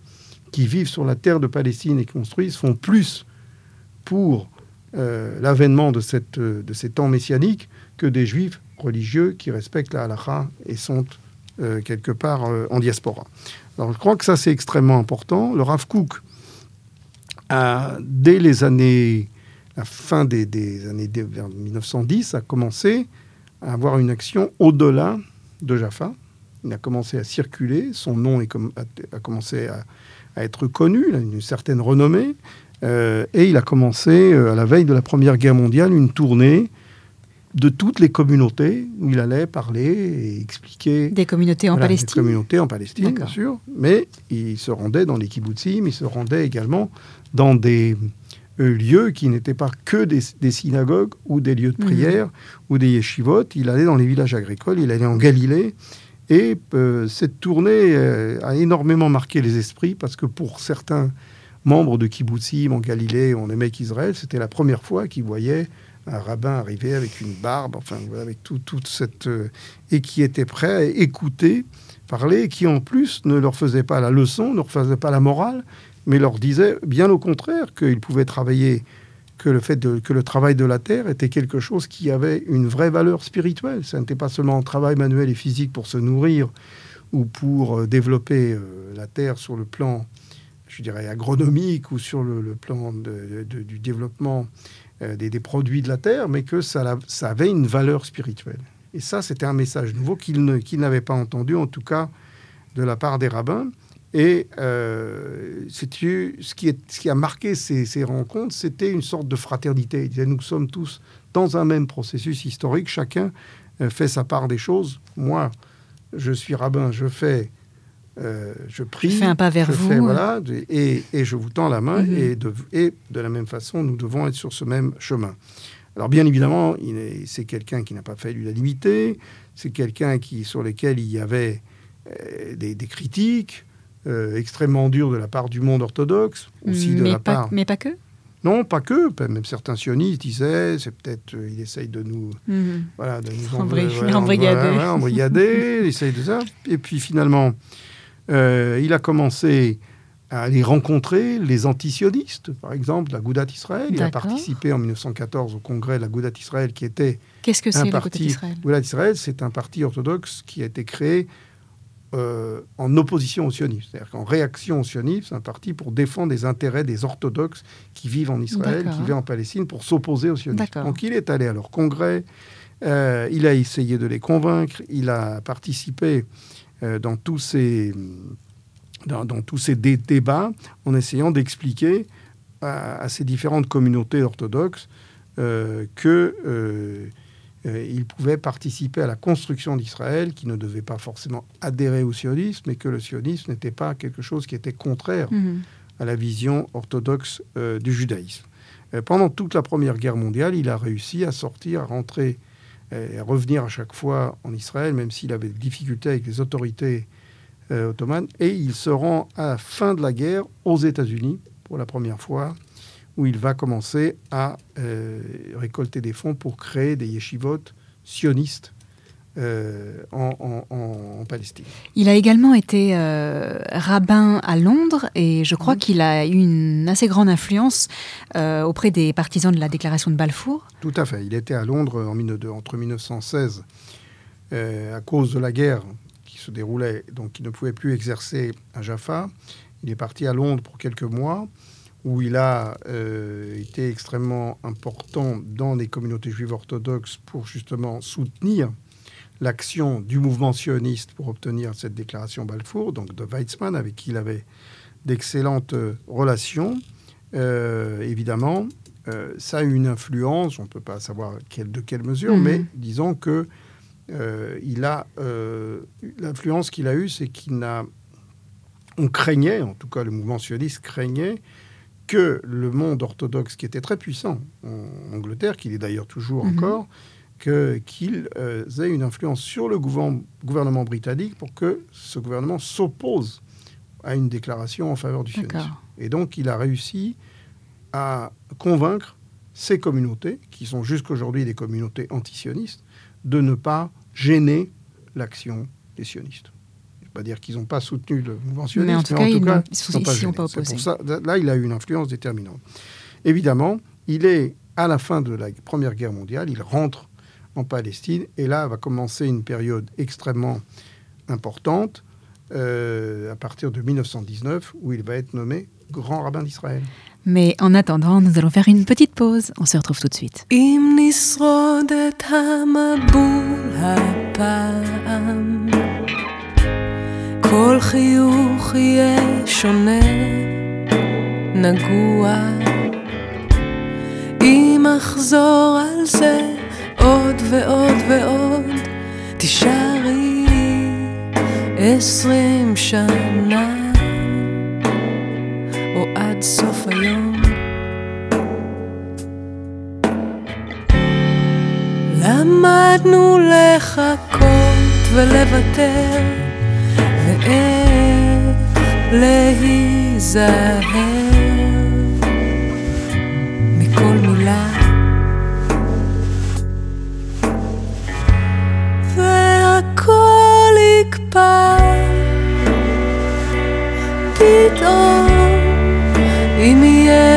qui vivent sur la terre de Palestine et construisent font plus pour euh, l'avènement de, cette, de ces temps messianiques que des juifs religieux qui respectent la halakha et sont euh, quelque part euh, en diaspora. Alors je crois que ça c'est extrêmement important. Le Rav Kook, a, dès les années, la fin des, des années vers 1910, a commencé à avoir une action au-delà de Jaffa. Il a commencé à circuler, son nom est a, commencé à, à être connu, il a une certaine renommée, euh, et il a commencé, euh, à la veille de la Première Guerre mondiale, une tournée de toutes les communautés où il allait parler et expliquer. Des communautés en Voilà, Palestine Des communautés en Palestine, bien sûr. Mais il se rendait dans les kibbutzim, il se rendait également dans des lieux qui n'étaient pas que des, des synagogues ou des lieux de Mhm. prière ou des yeshivot. Il allait dans les villages agricoles, il allait en Galilée. Et euh, cette tournée euh, a énormément marqué les esprits parce que pour certains membres de kibbutzim en Galilée, on aimait qu'Israël, c'était la première fois qu'ils voyaient un rabbin arriver avec une barbe, enfin avec tout, toute cette euh, et qui était prêt à écouter, parler, et qui en plus ne leur faisait pas la leçon, ne leur faisait pas la morale, mais leur disait bien au contraire qu'ils pouvaient travailler, que le fait que le travail de la terre était quelque chose qui avait une vraie valeur spirituelle. Ça n'était pas seulement un travail manuel et physique pour se nourrir ou pour euh, développer euh, la terre sur le plan, je dirais, agronomique ou sur le, plan du développement euh, des, produits de la terre, mais que ça, avait une valeur spirituelle. Et ça, c'était un message nouveau qu'ils n'avaient pas entendu, en tout cas de la part des rabbins. Et euh, ce, qui est, ce qui a marqué ces, ces rencontres, c'était une sorte de fraternité. Ils disaient, nous sommes tous dans un même processus historique, chacun euh, fait sa part des choses. Moi, je suis rabbin, je fais, euh, je prie, Je fais un pas vers vous. fais, voilà, et, et je vous tends la main, Mhm. et, de, et de la même façon, nous devons être sur ce même chemin. Alors bien évidemment, il est- c'est quelqu'un qui n'a pas fait l'unanimité, c'est quelqu'un qui sur lequel il y avait euh, des, des critiques extrêmement dures de la part du monde orthodoxe, aussi de mais, la pas, part. mais pas que Non, pas que. Même certains sionistes disaient, c'est peut-être, euh, il essaye de nous, Mhm. voilà, de nous Embri- embrigader. il essaye de ça. Et puis finalement, euh, il a commencé à aller rencontrer les antisionistes, par exemple, la Goudat Israël. Il a participé en 1914 au congrès de la Goudat Israël, qui était Qu'est-ce que c'est le côté parti. d'Israël? Goudat Israël, c'est un parti orthodoxe qui a été créé euh, en opposition au sionisme, c'est-à-dire qu'en réaction au sionisme, c'est un parti pour défendre les intérêts des orthodoxes qui vivent en Israël, qui vivent en Palestine, pour s'opposer au sionisme. Donc il est allé à leur congrès, euh, il a essayé de les convaincre, il a participé euh, dans tous ces dans, dans tous ces dé- débats en essayant d'expliquer à, à ces différentes communautés orthodoxes que il pouvait participer à la construction d'Israël, qui ne devait pas forcément adhérer au sionisme, mais que le sionisme n'était pas quelque chose qui était contraire Mhm. à la vision orthodoxe euh, du judaïsme. Euh, pendant toute la Première Guerre mondiale, il a réussi à sortir, à rentrer, euh, à revenir à chaque fois en Israël, même s'il avait des difficultés avec les autorités euh, ottomanes. Et il se rend à la fin de la guerre aux États-Unis pour la première fois, où il va commencer à euh, récolter des fonds pour créer des yeshivot sionistes euh, en, en- en- en Palestine. Il a également été euh, rabbin à Londres et je crois qu'il a eu une assez grande influence euh, auprès des partisans de la déclaration de Balfour. Tout à fait. Il était à Londres en 19 entre 1916 euh, à cause de la guerre qui se déroulait, donc il ne pouvait plus exercer à Jaffa. Il est parti à Londres pour quelques mois où il a euh, été extrêmement important dans les communautés juives orthodoxes pour justement soutenir l'action du mouvement sioniste pour obtenir cette déclaration Balfour, donc de Weizmann, avec qui il avait d'excellentes euh, relations. Euh, évidemment, euh, ça a eu une influence, on ne peut pas savoir quelle- de quelle mesure, Mhm. mais disons que euh, il a l'influence qu'il a eue, c'est qu'il n'a, on craignait, en tout cas le mouvement sioniste craignait que le monde orthodoxe, qui était très puissant en Angleterre, qu'il est d'ailleurs toujours Mhm. encore, que qu'il euh, ait une influence sur le gouvernement, gouvernement britannique pour que ce gouvernement s'oppose à une déclaration en faveur du sionisme. Et donc, il a réussi à convaincre ces communautés, qui sont jusqu'aujourd'hui des communautés antisionistes, de ne pas gêner l'action des sionistes. Pas dire qu'ils n'ont pas soutenu le mouvement sioniste, Mais en tout cas, ils n'ont- ils pas sont pas opposés. pour ça, là, il a eu une influence déterminante. Évidemment, il est à la fin de la Première Guerre mondiale, il rentre en Palestine, et là va commencer une période extrêmement importante, euh, à partir de 1919, où il va être nommé grand rabbin d'Israël. Mais en attendant, nous allons faire une petite pause. On se retrouve tout de suite. כל חיוך יהיה שונה, נגוע. אם אחזור על זה עוד ועוד ועוד תישארי עשרים שנה או עד סוף היום למדנו לחכות ולוותר ואיך להיזהר מכל מילה והכל יקפא פתאום אם יהיה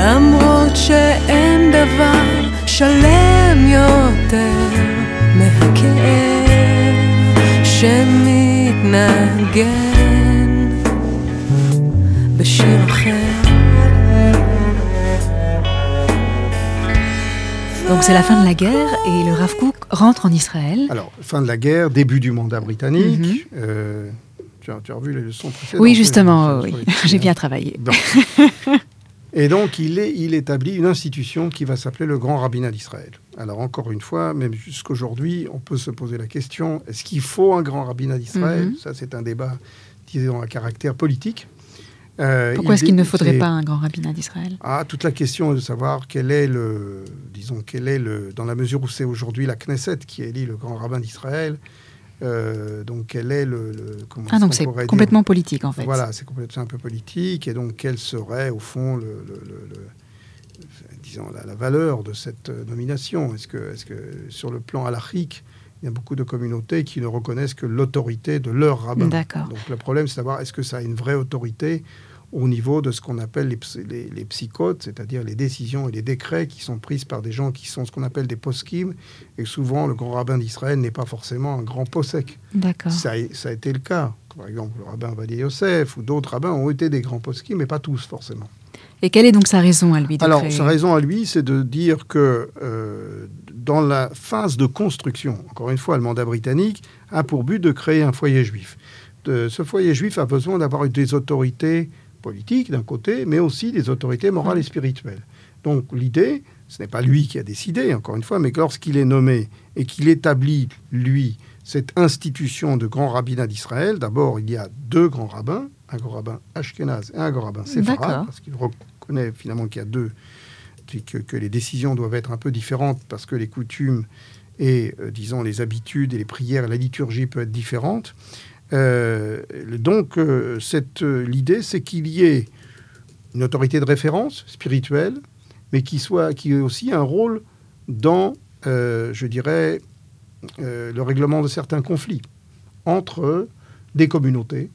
למרות שאין דבר שלם יותר מהכאב שמתנגן בשיר אחר. Donc c'est la fin de la guerre et le Rav Kook rentre en Israël. Alors, fin de la guerre, début du mandat britannique. Mhm. Euh, tu, as, tu as revu les leçons précédentes Oui, justement, sur- oui. sur les- j'ai bien travaillé. Donc. Et donc, il, est, il établit une institution qui va s'appeler le Grand Rabbinat d'Israël. Alors, encore une fois, même jusqu'aujourd'hui, on peut se poser la question est-ce qu'il faut un Grand Rabbinat d'Israël Mhm. Ça, c'est un débat, disons, à caractère politique. Euh, Pourquoi est-ce qu'il ne faudrait pas un grand rabbinat d'Israël? Ah, toute la question est de savoir quel est le, disons, quel est le, dans la mesure où c'est aujourd'hui la Knesset qui élit le grand rabbin d'Israël, euh, donc quel est le, le- comment Ah, donc c'est dire complètement politique en fait. Voilà, c'est complètement un peu politique, et donc quelle serait au fond le, le- le- le- disons la, la valeur de cette euh, nomination Est-ce que, est-ce que sur le plan halachique, il y a beaucoup de communautés qui ne reconnaissent que l'autorité de leur rabbin? D'accord. Donc le problème, c'est de savoir est-ce que ça a une vraie autorité au niveau de ce qu'on appelle les, les, les psychotes, c'est-à-dire les décisions et les décrets qui sont prises par des gens qui sont ce qu'on appelle des poskim, et souvent le grand rabbin d'Israël n'est pas forcément un grand posek. D'accord. Ça, a- ça a été le cas. Par exemple, le rabbin Vadia Yosef ou d'autres rabbins ont été des grands poskim, mais pas tous forcément. Et quelle est donc sa raison à lui de Alors, créer sa raison à lui, c'est de dire que euh, dans la phase de construction, encore une fois, le mandat britannique a pour but de créer un foyer juif. De- ce foyer juif a besoin d'avoir des autorités politiques d'un côté, mais aussi des autorités morales et spirituelles. Donc l'idée, ce n'est pas lui qui a décidé, encore une fois, mais que lorsqu'il est nommé et qu'il établit, lui, cette institution de grand rabbinat d'Israël, d'abord, il y a deux grands rabbins, un grand rabbin ashkénaze et un grand rabbin séfarade, parce qu'il reconnaît finalement qu'il y a deux, que, que les décisions doivent être un peu différentes parce que les coutumes et, euh, disons, les habitudes et les prières, la liturgie peut être différente. Euh, donc, euh, euh, l'idée, c'est qu'il y ait une autorité de référence spirituelle, mais qui, soit, qui ait aussi un rôle dans, je dirais, le règlement de certains conflits entre des communautés,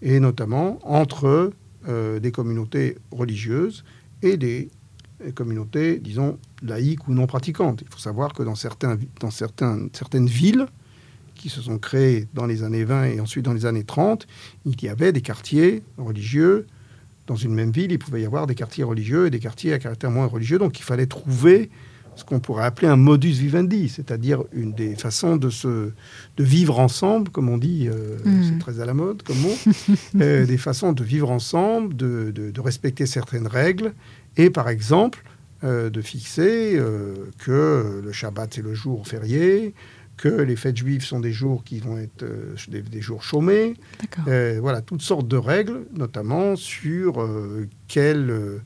et notamment entre des communautés religieuses et des communautés, disons, laïques ou non pratiquantes. Il faut savoir que dans, certaines villes qui se sont créées dans les années 20 et ensuite dans les années 30, il y avait des quartiers religieux. Dans une même ville, il pouvait y avoir des quartiers religieux et des quartiers à caractère moins religieux. Donc il fallait trouver ce qu'on pourrait appeler un modus vivendi, c'est-à-dire une des façons de, se, de vivre ensemble, comme on dit, euh, Mm. c'est très à la mode comme mot, euh, des façons de vivre ensemble, de, de- de respecter certaines règles, et par exemple euh, de fixer euh, que le Shabbat c'est le jour férié, que les fêtes juives sont des jours qui vont être euh, des, des jours chômés, euh, voilà, toutes sortes de règles, notamment sur euh, quelle, euh,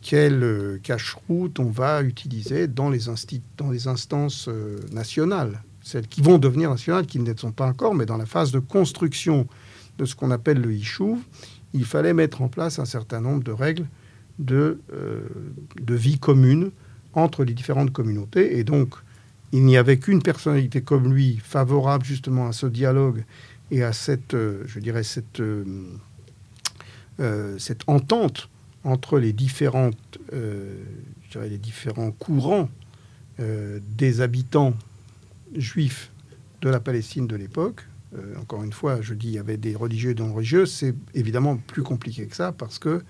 quelle cache-route on va utiliser dans les, insti- dans les instances nationales, celles qui vont devenir nationales, qui ne le sont pas encore, mais dans la phase de construction de ce qu'on appelle le Yishuv, il fallait mettre en place un certain nombre de règles de, de vie commune entre les différentes communautés. Et donc, il n'y avait qu'une personnalité comme lui favorable justement à ce dialogue et à cette, je dirais, cette, cette entente entre les, différentes, les différents courants des habitants juifs de la Palestine de l'époque. encore une fois, je dis il y avait des religieux et non religieux. C'est évidemment plus compliqué que ça parce que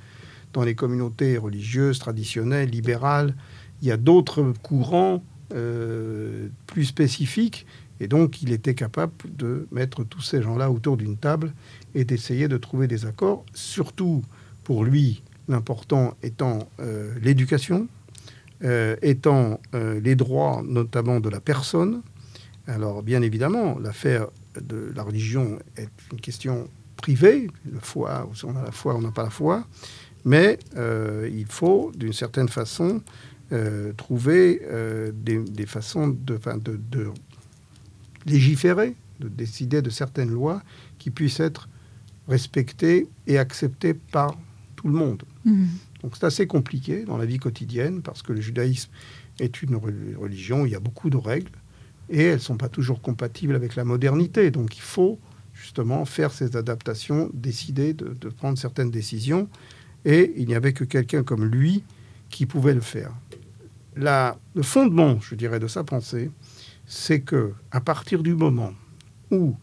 dans les communautés religieuses, traditionnelles, libérales, il y a d'autres courants euh, plus spécifiques. Et donc, il était capable de mettre tous ces gens-là autour d'une table et d'essayer de trouver des accords, surtout pour lui, l'important étant euh, l'éducation, euh, étant les droits notamment de la personne. Alors, bien évidemment, l'affaire de la religion est une question privée, la foi, on a la foi, on n'a pas la foi, mais il faut, d'une certaine façon, euh, trouver euh, des, façons de, de, légiférer, de décider de certaines lois qui puissent être respectées et acceptées par tout le monde. Mhm. Donc c'est assez compliqué dans la vie quotidienne parce que le judaïsme est une religion où il y a beaucoup de règles et elles ne sont pas toujours compatibles avec la modernité. Donc il faut justement faire ces adaptations, décider de, de prendre certaines décisions. Et il n'y avait que quelqu'un comme lui qui pouvait le faire le fondement, je dirais, de sa pensée, c'est que à partir du moment où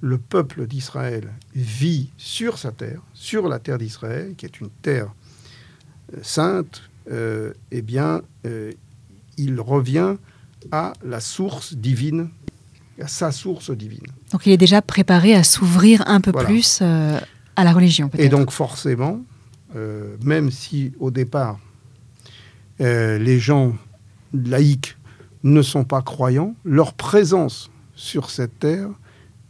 le peuple d'Israël vit sur sa terre, sur la terre d'Israël, qui est une terre euh, sainte, euh, eh bien, euh, il revient à la source divine, à sa source divine. Donc il est déjà préparé à s'ouvrir un peu plus à la religion. Et donc forcément, même si au départ euh, les gens laïcs ne sont pas croyants, leur présence sur cette terre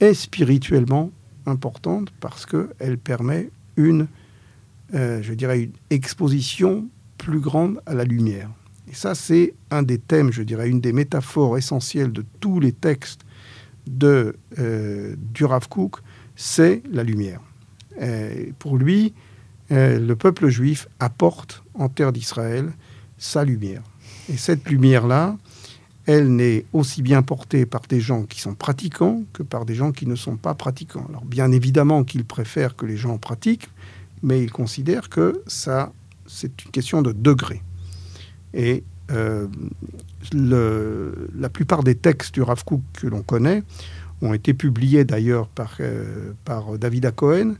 est spirituellement importante parce qu'elle permet une, euh, je dirais, une exposition plus grande à la lumière. Et ça, c'est un des thèmes, je dirais, une des métaphores essentielles de tous les textes de, euh, du Rav c'est la lumière. pour lui, le peuple juif apporte en terre d'Israël sa lumière. Et cette lumière-là, elle n'est aussi bien portée par des gens qui sont pratiquants que par des gens qui ne sont pas pratiquants. Alors bien évidemment qu'il préfère que les gens pratiquent, mais il considère que ça, c'est une question de degré. Et euh, le, la plupart des textes du Rav Kook que l'on connaît ont été publiés d'ailleurs par, euh, par David Cohen,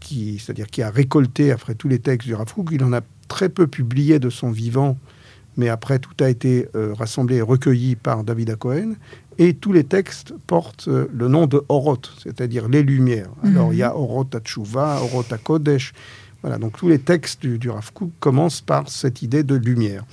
qui, c'est-à-dire qui a récolté après tous les textes du Rav Kook. Il en a très peu publié de son vivant, mais après tout a été euh, rassemblé et recueilli par David Cohen. Et tous les textes portent euh, le nom de Oroth, c'est-à-dire les lumières. Mhm. Alors il y a Oroth à Oroth à Kodesh. Voilà, donc tous les textes du, du Rav Kook commencent par cette idée de lumière.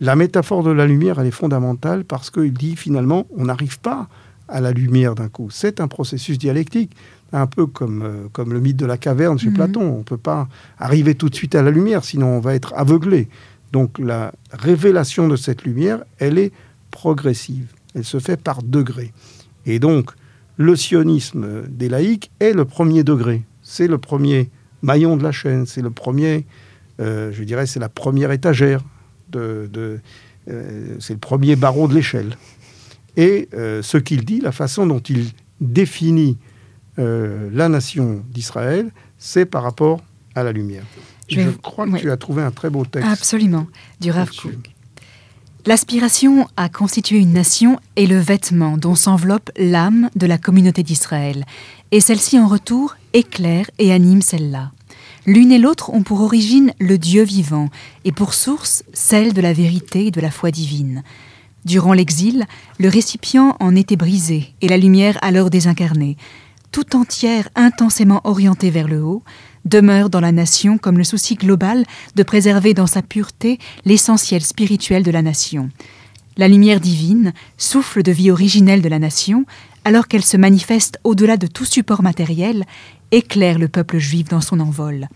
La métaphore de la lumière, elle est fondamentale parce qu'il dit finalement, on n'arrive pas à la lumière d'un coup. C'est un processus dialectique un peu comme, euh, comme le mythe de la caverne chez mhm. Platon. On ne peut pas arriver tout de suite à la lumière, sinon on va être aveuglé. Donc la révélation de cette lumière, elle est progressive. Elle se fait par degrés. Et donc, le sionisme des laïcs est le premier degré. C'est le premier maillon de la chaîne. C'est le premier, euh, je dirais, c'est la première étagère. De, euh, c'est le premier barreau de l'échelle. Et ce qu'il dit, la façon dont il définit euh, la nation d'Israël, c'est par rapport à la lumière. Je, crois que tu as trouvé un très beau texte. Absolument, du Rav L'aspiration à constituer une nation est le vêtement dont s'enveloppe l'âme de la communauté d'Israël, et celle-ci en retour éclaire et anime celle-là. L'une et l'autre ont pour origine le Dieu vivant, et pour source celle de la vérité et de la foi divine. Durant l'exil, le récipient en était brisé, et la lumière alors désincarnée tout entière intensément orientée vers le haut, demeure dans la nation comme le souci global de préserver dans sa pureté l'essentiel spirituel de la nation. La lumière divine, souffle de vie originelle de la nation, alors qu'elle se manifeste au-delà de tout support matériel, éclaire le peuple juif dans son envol.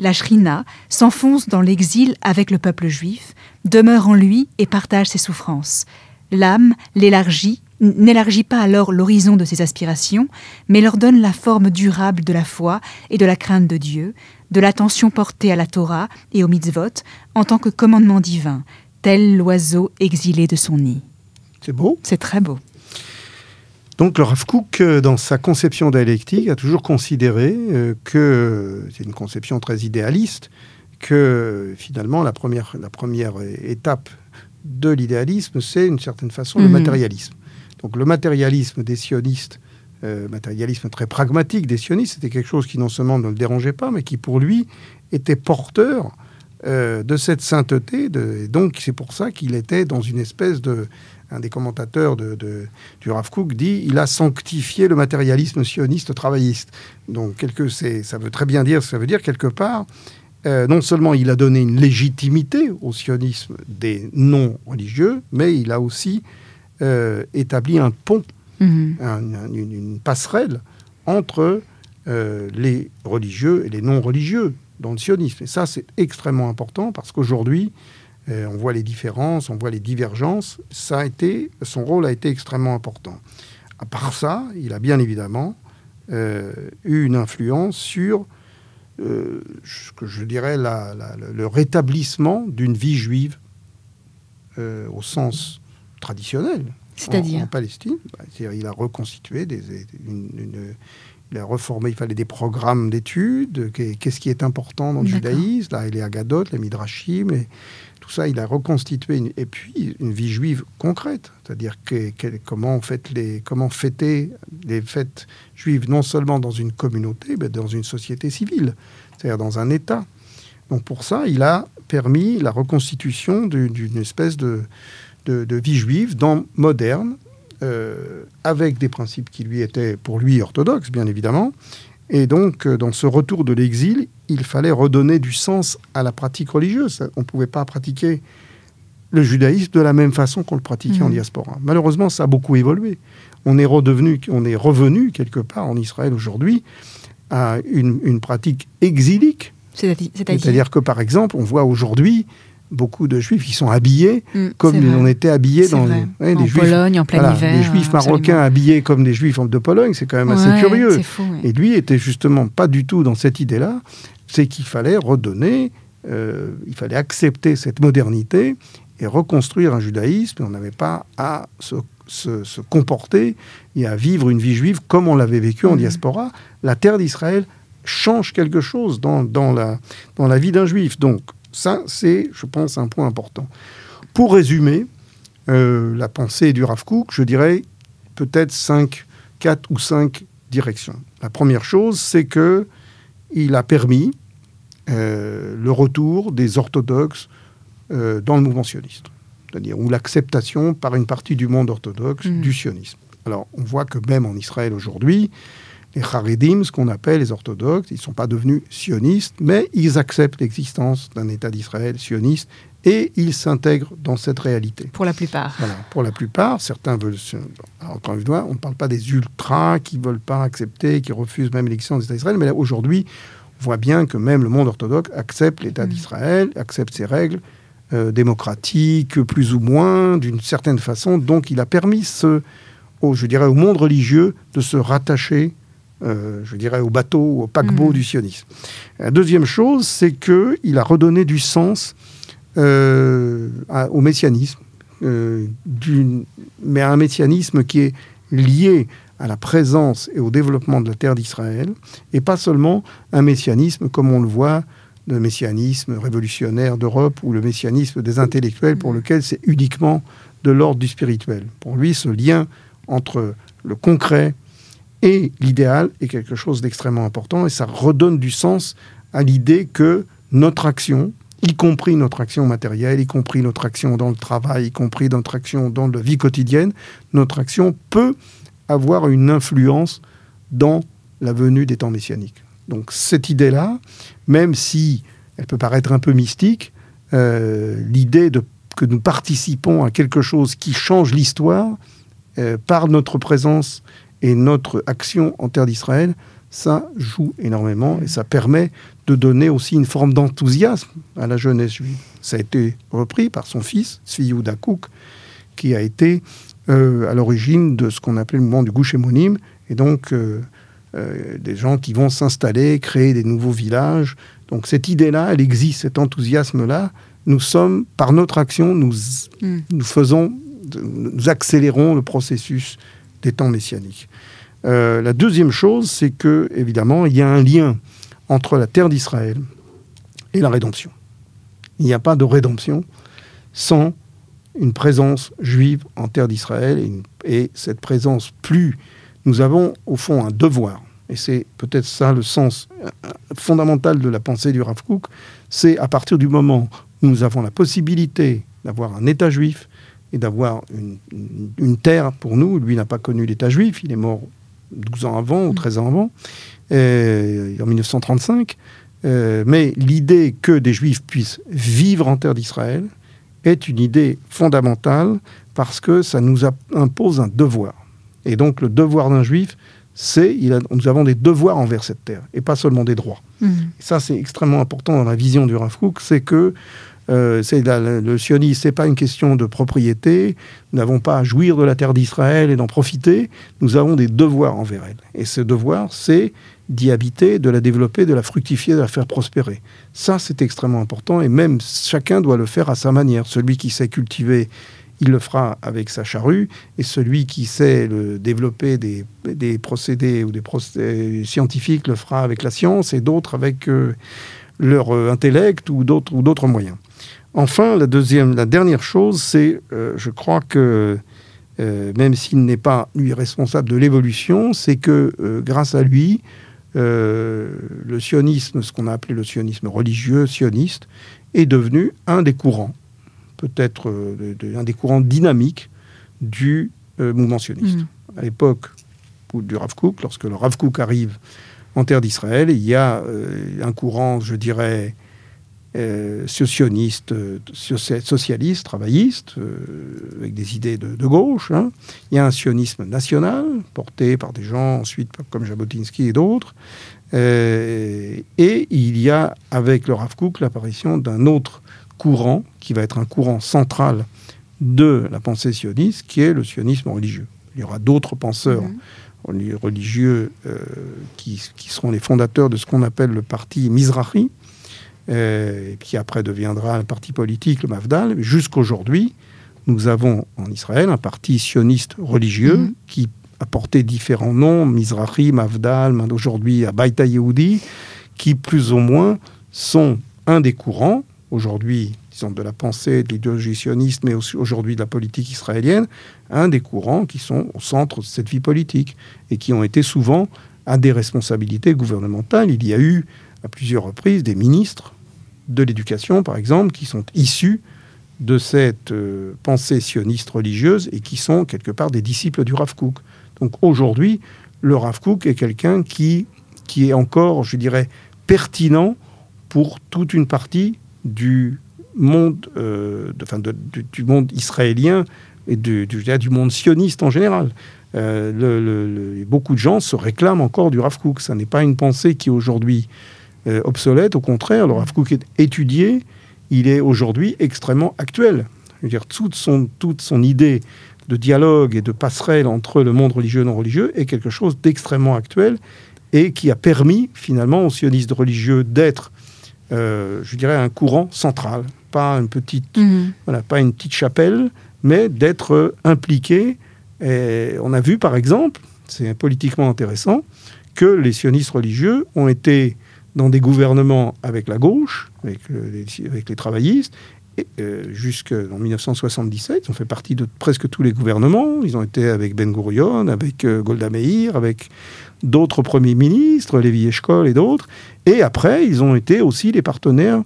La Shrina s'enfonce dans l'exil avec le peuple juif, demeure en lui et partage ses souffrances. L'âme l'élargit n'élargit pas alors l'horizon de ses aspirations, mais leur donne la forme durable de la foi et de la crainte de Dieu, de l'attention portée à la Torah et au mitzvot en tant que commandement divin, tel l'oiseau exilé de son nid. C'est beau C'est très beau. Donc le Rav Kook, euh, dans sa conception dialectique, a toujours considéré euh, que, c'est une conception très idéaliste, que finalement la première, la première étape de l'idéalisme, c'est une certaine façon le Mhm. matérialisme. Donc le matérialisme des sionistes, euh, matérialisme très pragmatique des sionistes, c'était quelque chose qui non seulement ne le dérangeait pas, mais qui pour lui était porteur euh, de cette sainteté. Et donc c'est pour ça qu'il était dans une espèce de... Un des commentateurs de, du Rav Kook dit il a sanctifié le matérialisme sioniste travailliste. Donc quelque, ça veut très bien dire, ça veut dire quelque part, euh, non seulement il a donné une légitimité au sionisme des non-religieux, mais il a aussi euh, établi un pont, Mhm. un- un- une, une passerelle entre euh, les religieux et les non-religieux dans le sionisme. Et ça, c'est extrêmement important parce qu'aujourd'hui, euh, on voit les différences, on voit les divergences. Ça a été, son rôle a été extrêmement important. À part ça, il a bien évidemment euh, eu une influence sur euh, ce que je dirais la- la- le- le rétablissement d'une vie juive euh, au sens traditionnel. En, C'est-à-dire en Palestine, Bah, c'est-à-dire il a reconstitué des, une- une- il a reformé, il fallait des programmes d'études, qu'est- qu'est-ce qui est important dans le judaïsme, là, les Agadot, les Midrashim, tout ça, il a reconstitué, une- et puis une vie juive concrète, c'est-à-dire que, que- comment, fête les, comment fêter les fêtes juives, non seulement dans une communauté, mais dans une société civile, c'est-à-dire dans un État. Donc pour ça, il a permis la reconstitution du- d'une espèce de, de, de vie juive dans, moderne, euh, avec des principes qui lui étaient pour lui orthodoxes, bien évidemment. Et donc, euh, dans ce retour de l'exil, il fallait redonner du sens à la pratique religieuse. On ne pouvait pas pratiquer le judaïsme de la même façon qu'on le pratiquait en Mhm. diaspora. Malheureusement, ça a beaucoup évolué. On est redevenu, on est revenu quelque part en Israël aujourd'hui à une, une pratique exilique. C'est-à-dire que, par exemple, on voit aujourd'hui beaucoup de juifs qui sont habillés Mm, comme on était habillés dans vrai. ouais, en les juifs Pologne, en plein voilà, hiver. les juifs marocains habillés comme des juifs de Pologne, c'est quand même assez curieux. C'est fou. ouais. Et lui était justement pas du tout dans cette idée-là. C'est qu'il fallait redonner, euh, il fallait accepter cette modernité et reconstruire un judaïsme. On n'avait pas à se, se- se comporter et à vivre une vie juive comme on l'avait vécu en diaspora. La terre d'Israël change quelque chose dans, dans la, dans la vie d'un juif. Donc ça, c'est, je pense, un point important. Pour résumer, euh, la pensée du Rav Kook, je dirais peut-être cinq, quatre ou cinq directions. La première chose, c'est que il a permis euh, le retour des orthodoxes euh, dans le mouvement sioniste, c'est-à-dire ou l'acceptation par une partie du monde orthodoxe Mhm. du sionisme. Alors, on voit que même en Israël aujourd'hui, les Haredim, ce qu'on appelle les orthodoxes, ils ne sont pas devenus sionistes, mais ils acceptent l'existence d'un État d'Israël sioniste et ils s'intègrent dans cette réalité. Pour la plupart. Voilà. Pour la plupart, certains veulent. Alors, encore une fois, on ne parle pas des ultras qui ne veulent pas accepter, qui refusent même l'existence d'État d'Israël, mais là, aujourd'hui, on voit bien que même le monde orthodoxe accepte l'État Mm. d'Israël, accepte ses règles euh, démocratiques, plus ou moins, d'une certaine façon. Donc, il a permis, ce, au, je dirais, au monde religieux de se rattacher, euh, je dirais, au bateau, au paquebot Mm. du sionisme. La deuxième chose, c'est qu'il a redonné du sens euh, à- au messianisme, euh, mais à un messianisme qui est lié à la présence et au développement de la terre d'Israël, et pas seulement un messianisme comme on le voit, le messianisme révolutionnaire d'Europe ou le messianisme des intellectuels pour lequel c'est uniquement de l'ordre du spirituel. Pour lui, ce lien entre le concret et l'idéal est quelque chose d'extrêmement important et ça redonne du sens à l'idée que notre action, y compris notre action matérielle, y compris notre action dans le travail, y compris notre action dans la vie quotidienne, notre action peut avoir une influence dans la venue des temps messianiques. Donc cette idée-là, même si elle peut paraître un peu mystique, euh, l'idée que nous participons à quelque chose qui change l'histoire euh, par notre présence et notre action en terre d'Israël, ça joue énormément et ça permet de donner aussi une forme d'enthousiasme à la jeunesse juive. Ça a été repris par son fils, Tzvi Yehuda Kouk, qui a été euh, à l'origine de ce qu'on appelait le mouvement du Gouche Hémonyme, et donc euh, euh, des gens qui vont s'installer, créer des nouveaux villages. Donc cette idée-là, elle existe, cet enthousiasme-là. Nous sommes, par notre action, nous, Mm. nous faisons, nous accélérons le processus des temps messianiques. Euh, la deuxième chose, c'est que, évidemment, il y a un lien entre la terre d'Israël et la rédemption. Il n'y a pas de rédemption sans une présence juive en terre d'Israël. Et, et, cette présence, plus nous avons au fond un devoir, et c'est peut-être ça le sens euh, fondamental de la pensée du Rav Kook, c'est à partir du moment où nous avons la possibilité d'avoir un État juif et d'avoir une, une, terre pour nous. Lui n'a pas connu l'État juif, il est mort 12 ans avant ou 13 ans avant, euh, en 1935. Euh, mais l'idée que des juifs puissent vivre en terre d'Israël est une idée fondamentale parce que ça nous impose un devoir. Et donc le devoir d'un juif, c'est nous avons des devoirs envers cette terre et pas seulement des droits. Mmh. Ça, c'est extrêmement important dans la vision du Rav c'est que euh, le sionisme, c'est pas une question de propriété. Nous n'avons pas à jouir de la terre d'Israël et d'en profiter. Nous avons des devoirs envers elle. Et ce devoir, c'est d'y habiter, de la développer, de la fructifier, de la faire prospérer. Ça, c'est extrêmement important. Et même chacun doit le faire à sa manière. Celui qui sait cultiver, il le fera avec sa charrue. Et celui qui sait le, développer des, des, procédés ou des scientifiques le fera avec la science et d'autres avec euh, leur euh, intellect ou d'autres moyens. Enfin, la, deuxième, la dernière chose, c'est, euh, je crois que, euh, même s'il n'est pas, lui, responsable de l'évolution, c'est que, euh, grâce à lui, le sionisme, ce qu'on a appelé le sionisme religieux, sioniste, est devenu un des courants, peut-être un des courants dynamiques du mouvement sioniste. Mmh. À l'époque du Rav Kook, lorsque le Rav Kook arrive en terre d'Israël, il y a un courant, je dirais, euh, euh, socialiste, travailliste, euh, avec des idées de, gauche. Hein. Il y a un sionisme national, porté par des gens ensuite comme Jabotinsky et d'autres. et il y a, avec le Rav Kook, l'apparition d'un autre courant, qui va être un courant central de la pensée sioniste, qui est le sionisme religieux. Il y aura d'autres penseurs mhm. Religieux qui, qui, seront les fondateurs de ce qu'on appelle le parti Mizrahi, euh, qui après deviendra un parti politique, le Mafdal. Jusqu'aujourd'hui, nous avons en Israël un parti sioniste religieux mhm. qui a porté différents noms, Mizrahi, Mafdal, aujourd'hui Abaïta Yehudi, qui plus ou moins sont un des courants, aujourd'hui, disons, de la pensée, de l'idéologie sioniste, mais aussi aujourd'hui de la politique israélienne, un des courants qui sont au centre de cette vie politique et qui ont été souvent à des responsabilités gouvernementales. Il y a eu à plusieurs reprises des ministres de l'éducation, par exemple, qui sont issus de cette euh, pensée sioniste religieuse et qui sont quelque part des disciples du Rav Kook. Donc aujourd'hui, le Rav Kook est quelqu'un qui, qui est encore, je dirais, pertinent pour toute une partie du monde, euh, du, monde israélien et du, monde sioniste en général. Euh, beaucoup de gens se réclament encore du Rav Kook. Ça n'est pas une pensée qui aujourd'hui euh, obsolète. Au contraire, le Rav Kook est étudié, il est aujourd'hui extrêmement actuel. Je veux dire, toute son, idée de dialogue et de passerelle entre le monde religieux et non religieux est quelque chose d'extrêmement actuel et qui a permis finalement aux sionistes religieux d'être, je dirais, un courant central, pas une petite, mhm. voilà, pas une petite chapelle, mais d'être impliqué. Et on a vu par exemple, c'est politiquement intéressant, que les sionistes religieux ont été dans des gouvernements avec la gauche, avec, les, avec les travaillistes, euh, jusqu'en 1977. Ils ont fait partie de presque tous les gouvernements. Ils ont été avec Ben Gurion, avec euh, Golda Meir, avec d'autres premiers ministres, Lévi Eshkol et d'autres. Et après, ils ont été aussi les partenaires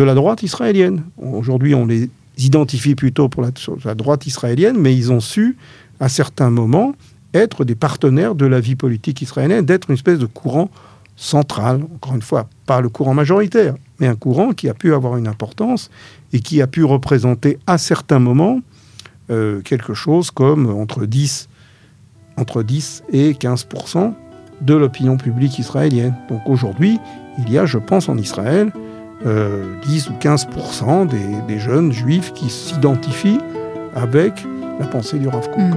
de la droite israélienne. Aujourd'hui, on les identifie plutôt pour la, droite israélienne, mais ils ont su, à certains moments, être des partenaires de la vie politique israélienne, d'être une espèce de courant central, encore une fois, pas le courant majoritaire, mais un courant qui a pu avoir une importance et qui a pu représenter à certains moments euh, quelque chose comme entre 10, entre 10 et 15% de l'opinion publique israélienne. Donc aujourd'hui, il y a, je pense, en Israël, 10 euh, ou 15 des, des, jeunes juifs qui s'identifient avec la pensée du Rav Kook. Hmm.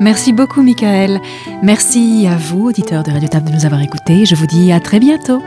Merci beaucoup, Michael. Merci à vous, auditeurs de Radio Table, de nous avoir écoutés. Je vous dis à très bientôt.